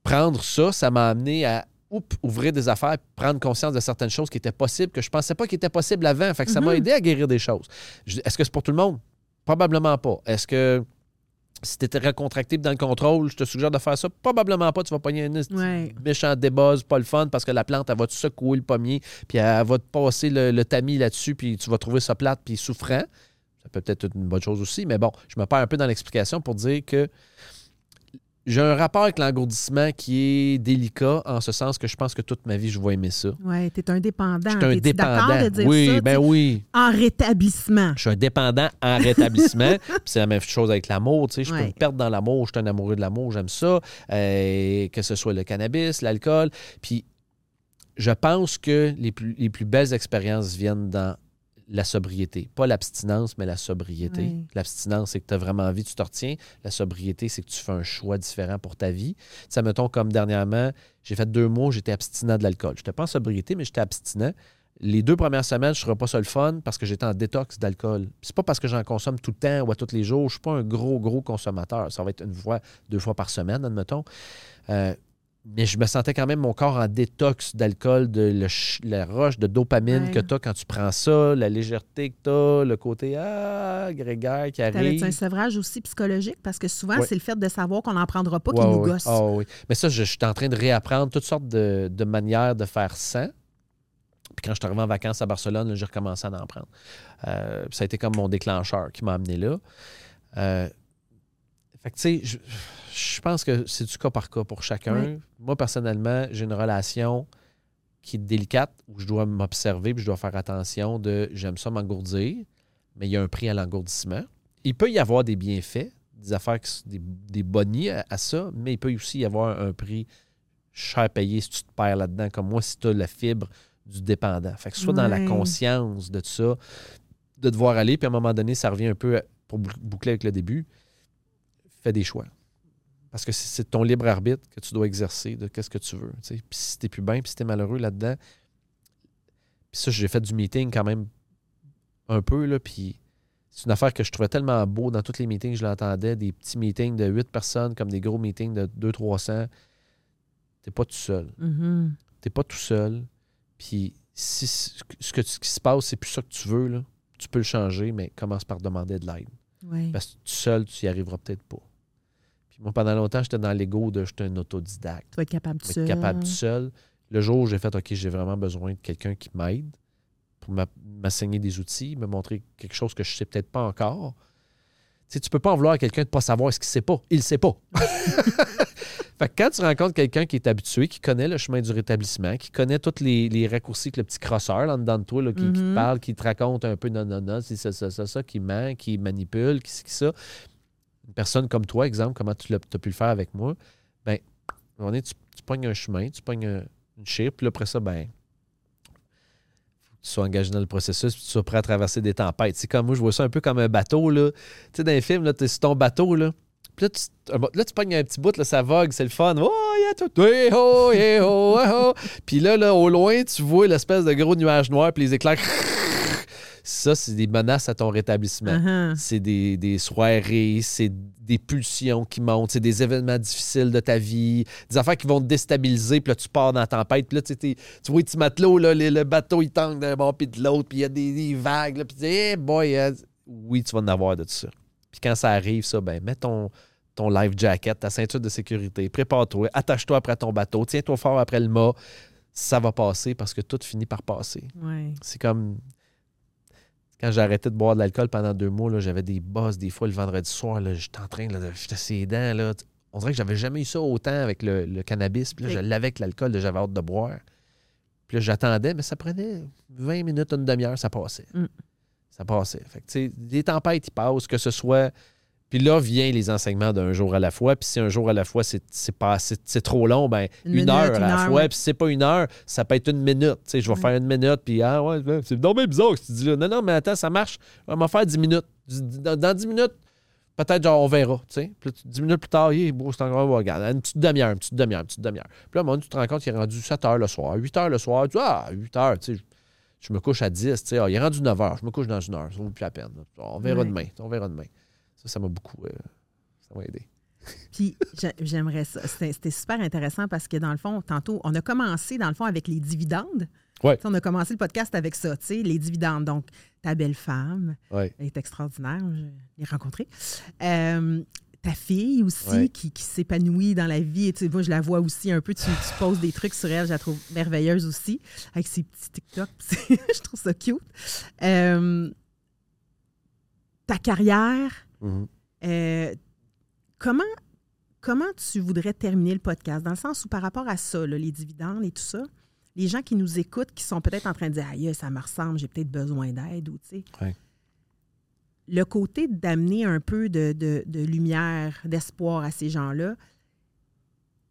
prendre ça, ça m'a amené à oups, ouvrir des affaires, prendre conscience de certaines choses qui étaient possibles, que je pensais pas qu'ils étaient possibles avant. Fait que ça m'a Mhm. aidé à guérir des choses. Est-ce que c'est pour tout le monde? Probablement pas. Est-ce que si tu étais recontracté dans le contrôle, je te suggère de faire ça? Probablement pas. Tu vas pogner un Ouais. méchant débuzz, pas le fun, parce que la plante, elle va te secouer le pommier, puis elle va te passer le, le tamis là-dessus, puis tu vas trouver ça plate, puis souffrant. Ça peut peut-être être une bonne chose aussi, mais bon, je me perds un peu dans l'explication pour dire que j'ai un rapport avec l'engourdissement qui est délicat, en ce sens que je pense que toute ma vie, je vais aimer ça. Ouais, t'es un dépendant. Je suis un dépendant. de dire oui, ça? ben tu oui. En rétablissement. Je suis un dépendant en rétablissement. C'est la même chose avec l'amour. Tu sais, je peux me perdre dans l'amour. Je suis un amoureux de l'amour. J'aime ça. Euh, que ce soit le cannabis, l'alcool. Puis je pense que les plus, les plus belles expériences viennent dans la sobriété. Pas l'abstinence, mais la sobriété. L'abstinence, c'est que tu as vraiment envie, tu te retiens. La sobriété, c'est que tu fais un choix différent pour ta vie. Ça mettons comme dernièrement, j'ai fait deux mois, j'étais abstinent de l'alcool. Je n'étais pas en sobriété, mais j'étais abstinent. Les deux premières semaines, je ne serais pas ça le fun parce que j'étais en détox d'alcool. C'est pas parce que j'en consomme tout le temps ou à tous les jours. Je suis pas un gros, gros consommateur. Ça va être une fois, deux fois par semaine, admettons. Euh, mais je me sentais quand même mon corps en détox d'alcool, de le la roche de dopamine Ouais. que tu as quand tu prends ça, la légèreté que tu as, le côté ah, grégaire qui arrive. un sevrage aussi psychologique? Parce que souvent, Ouais. c'est le fait de savoir qu'on n'en prendra pas qui Ouais, nous gosse. Ah oui. Mais ça, je, je suis en train de réapprendre toutes sortes de, de manières de faire sans. Puis quand je suis arrivé en vacances à Barcelone, j'ai recommencé à en prendre. Euh, ça a été comme mon déclencheur qui m'a amené là. Euh, fait que, tu sais, je, pense que c'est du cas par cas pour chacun. Oui. Moi, personnellement, j'ai une relation qui est délicate où je dois m'observer puis je dois faire attention de j'aime ça m'engourdir, mais il y a un prix à l'engourdissement. Il peut y avoir des bienfaits, des affaires, qui des, des bonnies à, à ça, mais il peut aussi y avoir un prix cher payé si tu te perds là-dedans, comme moi, si tu as la fibre du dépendant. Fait que soit dans la conscience de tout ça, de te voir aller, puis à un moment donné, ça revient un peu pour bou- boucler avec le début, fais des choix. Parce que c'est ton libre arbitre que tu dois exercer de qu'est-ce que tu veux. Puis si t'es plus bien, puis si t'es malheureux là-dedans, puis ça, j'ai fait du meeting quand même un peu, là, puis c'est une affaire que je trouvais tellement beau dans tous les meetings, je l'entendais, des petits meetings de 8 personnes comme des gros meetings de 200-300. T'es pas tout seul. Mhm. T'es pas tout seul. Puis si ce que- ce, qui se passe, c'est plus ça que tu veux, là, tu peux le changer, mais commence par demander de l'aide. Parce que tout seul, tu y arriveras peut-être pas. Puis moi, pendant longtemps, j'étais dans l'ego de j'étais un autodidacte. Tu vas être capable être ça. capable tout seul. Le jour où j'ai fait OK, j'ai vraiment besoin de quelqu'un qui m'aide pour m'assigner des outils, me montrer quelque chose que je sais peut-être pas encore. Tu sais, tu peux pas en vouloir à quelqu'un de pas savoir ce qu'il sait pas. Il le sait pas. fait que quand tu rencontres quelqu'un qui est habitué, qui connaît le chemin du rétablissement, qui connaît tous les, les raccourcis que le petit crosseur en dedans de toi, là, qui, qui te Mhm. parle, qui te raconte un peu non, non, non, c'est ça, ça, ça, ça, qui ment, qui manipule, qui, qui ça. Une personne comme toi, exemple, comment tu as pu le faire avec moi, ben, moment donné, tu, tu pognes un chemin, tu pognes un- une chip, puis après ça, ben, faut que tu sois engagé dans le processus, puis tu sois prêt à traverser des tempêtes. C'est comme moi, je vois ça un peu comme un bateau, là. Tu sais, dans les films, là, t'es sur ton bateau, là. Puis là, tu, là, tu pognes un petit bout, là, ça vogue, c'est le fun. Oh, yeah, tout. Hey, oh, hey, oh, hey, oh. Puis là, là, au loin, tu vois l'espèce de gros nuage noir, puis les éclairs. Ça, c'est des menaces à ton rétablissement. Uh-huh. C'est des, des soirées, c'est des pulsions qui montent, c'est des événements difficiles de ta vie, des affaires qui vont te déstabiliser, puis là, tu pars dans la tempête, puis là, tu, tu vois petits matelots, là, le, le bateau, il tangue d'un bord puis de l'autre, puis il y a des, des vagues, là, puis tu dis, hey boy, euh, oui, tu vas en avoir de tout ça. Puis quand ça arrive, ça, ben, mets ton, ton life jacket, ta ceinture de sécurité, prépare-toi, attache-toi après ton bateau, tiens-toi fort après le mât. Ça va passer parce que tout finit par passer. Ouais. C'est comme quand j'ai arrêté de boire de l'alcool pendant deux mois, j'avais des bosses des fois le vendredi soir. J'étais en train de jeter ses dents. Là. On dirait que j'avais jamais eu ça autant avec le, le cannabis. Puis là, je l'avais avec l'alcool, j'avais hâte de boire. Puis là, j'attendais, mais ça prenait 20 minutes, une demi-heure, ça passait. Mm. Ça passait. Fait que, les tempêtes, ils passent, que ce soit. Puis là vient les enseignements d'un jour à la fois. Puis si un jour à la fois, c'est c'est pas c'est c'est trop long, ben Une une, minute, heure à une la heure, fois. ouais. Puis si c'est pas une heure, ça peut être une minute. Tu sais, je vais Ouais. faire une minute, puis ah ouais, c'est donc bien bizarre que tu dis là. Non, non, mais attends, ça marche. On va faire 10 minutes. Dans, 10 minutes, peut-être genre on verra. Tu sais. Puis là, tu- 10 minutes plus tard, il est beau, c'est encore regarde, une petite demi-heure, une petite demi-heure, une petite demi-heure. Puis là, à un moment tu te rends compte qu'il est rendu 7 heures le soir, 8 heures le soir. Tu dis, ah, 8 heures, tu sais. Je me couche à 10, tu sais. Ah, il est rendu 9 heures, je me couche dans une heure, ça vaut plus la peine. On verra Ouais. demain. On verra demain. Ça, ça m'a beaucoup. euh, ça m'a aidé. Puis j'ai- j'aimerais ça. C'était super intéressant parce que dans le fond, tantôt, on a commencé dans le fond avec les dividendes. Ouais. On a commencé le podcast avec ça, tu sais, les dividendes. Donc, ta belle femme, Ouais. elle est extraordinaire, je l'ai rencontrée. Euh, ta fille aussi, Ouais. qui, qui s'épanouit dans la vie. Et tu moi, je la vois aussi un peu. Tu, tu poses des trucs sur elle, je la trouve merveilleuse aussi, avec ses petits TikTok. je trouve ça cute. Euh, ta carrière, Mhm. euh, comment, comment tu voudrais terminer le podcast? Dans le sens où par rapport à ça, là, les dividendes et tout ça, les gens qui nous écoutent, qui sont peut-être en train de dire Aïe, ça me ressemble, j'ai peut-être besoin d'aide ou tu sais. Ouais. Le côté d'amener un peu de, de- de lumière, d'espoir à ces gens-là,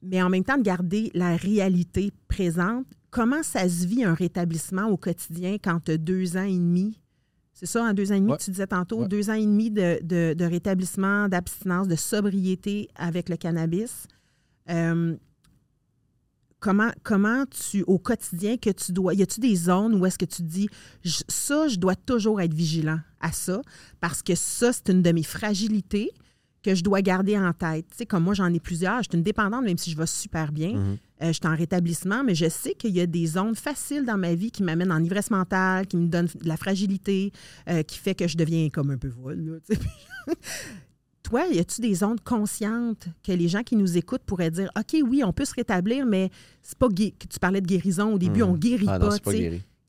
mais en même temps de garder la réalité présente, comment ça se vit un rétablissement au quotidien quand tu as deux ans et demi? C'est ça, en deux ans et demi, Ouais. tu disais tantôt, Ouais. deux ans et demi de, de- de rétablissement, d'abstinence, de sobriété avec le cannabis. Euh, comment, comment tu, au quotidien, que tu dois. Y a-tu des zones où est-ce que tu dis, je- ça, je dois toujours être vigilant à ça, parce que ça, c'est une de mes fragilités que je dois garder en tête. Tu sais, comme moi, j'en ai plusieurs. Je suis une dépendante, même si je vais super bien. Euh, je suis en rétablissement, mais je sais qu'il y a des zones faciles dans ma vie qui m'amènent en ivresse mentale, qui me donnent de la fragilité, euh, qui fait que je deviens comme un peu sais. Toi, y a-tu des zones conscientes que les gens qui nous écoutent pourraient dire OK, oui, on peut se rétablir, mais c'est pas gué- que tu parlais de guérison au début, Mhm. on guérit Ah pas.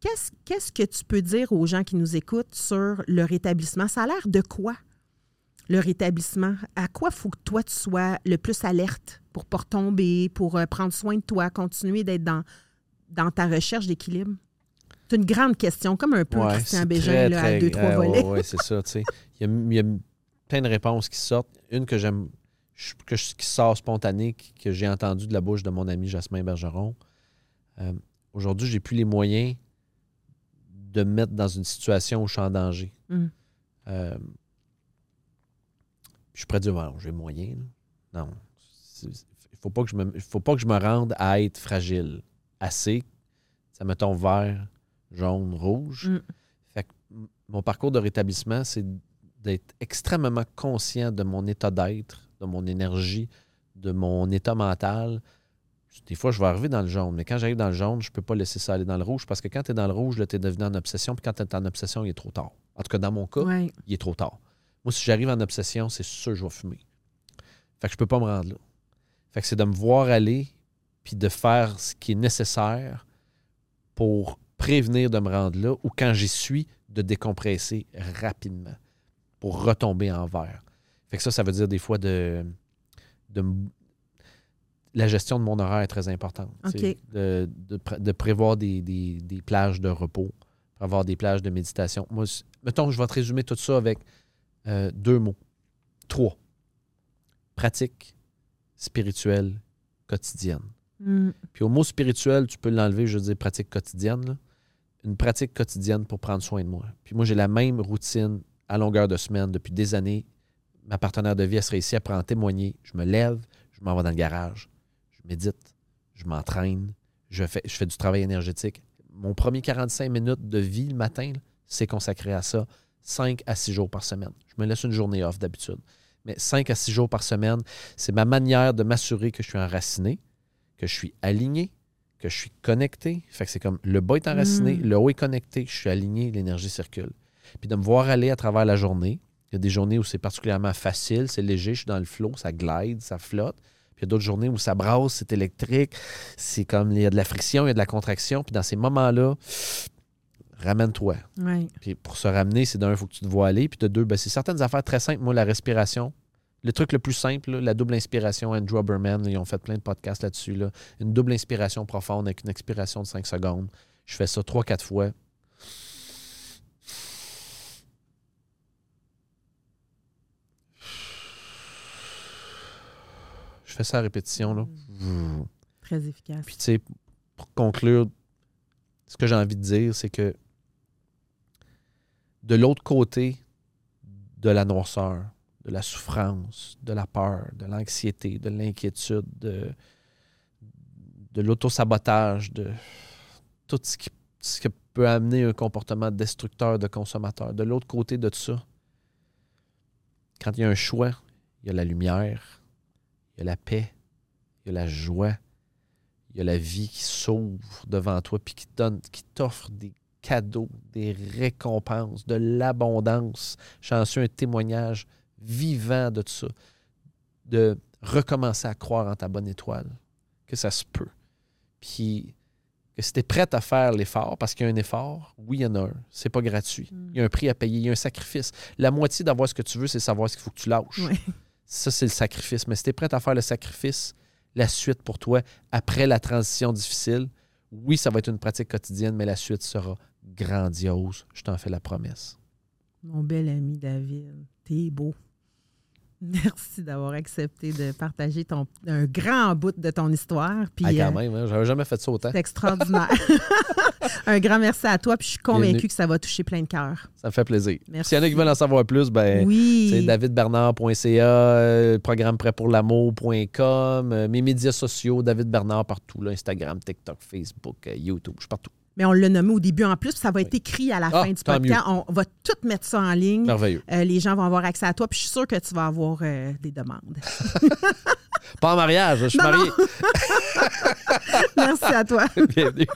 Qu'est-ce qu'est-ce que tu peux dire aux gens qui nous écoutent sur le rétablissement? Ça a l'air de quoi, le rétablissement? À quoi faut que toi, tu sois le plus alerte pour ne pas retomber, pour euh, prendre soin de toi, continuer d'être dans, dans ta recherche d'équilibre? C'est une grande question, comme un peu Ouais, Christian Bégin très, là, à très- deux, trois volets. ouais, ouais, c'est ça, tu sais. Il y, a, il y a plein de réponses qui sortent. Une que j'aime, je- que je- qui sort spontanée, que j'ai entendue de la bouche de mon ami Jasmin Bergeron. Euh, Aujourd'hui, j'ai plus les moyens de me mettre dans une situation où je suis en danger. Mm. Euh, je suis prêt à dire, j'ai les moyens. là. Non. Il faut pas que je me, il faut pas que je me rende à être fragile. Assez, ça me tombe vert, jaune, rouge. Mm. Fait que m- mon parcours de rétablissement, c'est d'être extrêmement conscient de mon état d'être, de mon énergie, de mon état mental. Des fois, je vais arriver dans le jaune, mais quand j'arrive dans le jaune, je peux pas laisser ça aller dans le rouge parce que quand tu es dans le rouge, tu es devenu en obsession, puis quand tu es en obsession, il est trop tard. En tout cas, dans mon cas, Ouais. il est trop tard. Moi, si j'arrive en obsession, c'est sûr que je vais fumer. Fait que je peux pas me rendre là. Fait que c'est de me voir aller puis de faire ce qui est nécessaire pour prévenir de me rendre là ou quand j'y suis, de décompresser rapidement pour retomber en vert. Fait que ça, ça veut dire des fois de, de la gestion de mon horaire est très importante. OK. tu sais, De, de de prévoir des, des- des plages de repos, avoir des plages de méditation. Moi, mettons, je vais te résumer tout ça avec euh, deux mots. Trois. Pratique spirituelle quotidienne. Mm. Puis au mot spirituel, tu peux l'enlever, je veux dire pratique quotidienne. là. Une pratique quotidienne pour prendre soin de moi. Puis moi, j'ai la même routine à longueur de semaine depuis des années. Ma partenaire de vie, elle serait ici, elle pourrait en témoigner. Je me lève, je m'en vais dans le garage, je médite, je m'entraîne, je fais, je fais du travail énergétique. Mon premier 45 minutes de vie le matin, c'est consacré à ça, 5 à 6 jours par semaine. Je me laisse une journée off d'habitude. Mais 5 à 6 jours par semaine, c'est ma manière de m'assurer que je suis enraciné, que je suis aligné, que je suis connecté. Fait que c'est comme le bas est enraciné, Mm. le haut est connecté, je suis aligné, l'énergie circule. Puis de me voir aller à travers la journée. Il Il y a des journées où c'est particulièrement facile, c'est léger, je suis dans le flot, ça glide, ça flotte. Puis il y a d'autres journées où ça brasse, c'est électrique, c'est comme il y a de la friction, il y a de la contraction. Puis dans ces moments-là, ramène-toi. Oui. Puis pour se ramener, c'est d'un, il faut que tu te vois aller. Puis de deux, ben, c'est certaines affaires très simples. Moi, la respiration, le truc le plus simple, là, la double inspiration, Andrew Oberman, là, ils ont fait plein de podcasts là-dessus. là. Une double inspiration profonde avec une expiration de 5 secondes. Je fais ça trois, quatre fois. Je fais ça à répétition. Là. Très efficace. Puis, tu sais, pour conclure, ce que j'ai envie de dire, c'est que de l'autre côté de la noirceur, de la souffrance, de la peur, de l'anxiété, de l'inquiétude, de, de l'autosabotage, de tout ce qui, ce peut amener un comportement destructeur de consommateur. De l'autre côté de tout ça, quand il y a un choix, il y a la lumière, il y a la paix, il y a la joie, il y a la vie qui s'ouvre devant toi puis qui qui t'offre des cadeaux, des récompenses, de l'abondance. J'en suis un témoignage vivant de tout ça. De recommencer à croire en ta bonne étoile, que ça se peut. Puis que si tu es prête à faire l'effort, parce qu'il y a un effort, oui, il y en a un. C'est pas gratuit. Mm. Il y a un prix à payer, il y a un sacrifice. La moitié d'avoir ce que tu veux, c'est savoir ce qu'il faut que tu lâches. Ça, c'est le sacrifice. Mais si tu es prête à faire le sacrifice, la suite pour toi, après la transition difficile, oui, ça va être une pratique quotidienne, mais la suite sera grandiose. Je t'en fais la promesse. Mon bel ami David, t'es beau. Merci d'avoir accepté de partager ton, un grand bout de ton histoire. Puis, Ah, quand euh, même, hein, j'avais jamais fait ça autant. c'est extraordinaire. un grand merci à toi. Puis je suis convaincue que ça va toucher plein de cœurs. Ça me fait plaisir. Merci. S'il y en a qui veulent en savoir plus, ben, oui. c'est davidbernard.ca, euh, programme prêt pour l'amour.com, euh, mes médias sociaux, David Bernard partout, là, Instagram, TikTok, Facebook, YouTube, je suis partout. Mais on l'a nommé au début en plus, puis ça va être écrit à la Ah, fin du podcast. On va tout mettre ça en ligne. Merveilleux. Euh, les gens vont avoir accès à toi, puis je suis sûre que tu vas avoir euh, des demandes. Pas en mariage, je suis Non, non. marié. Merci à toi. Bienvenue.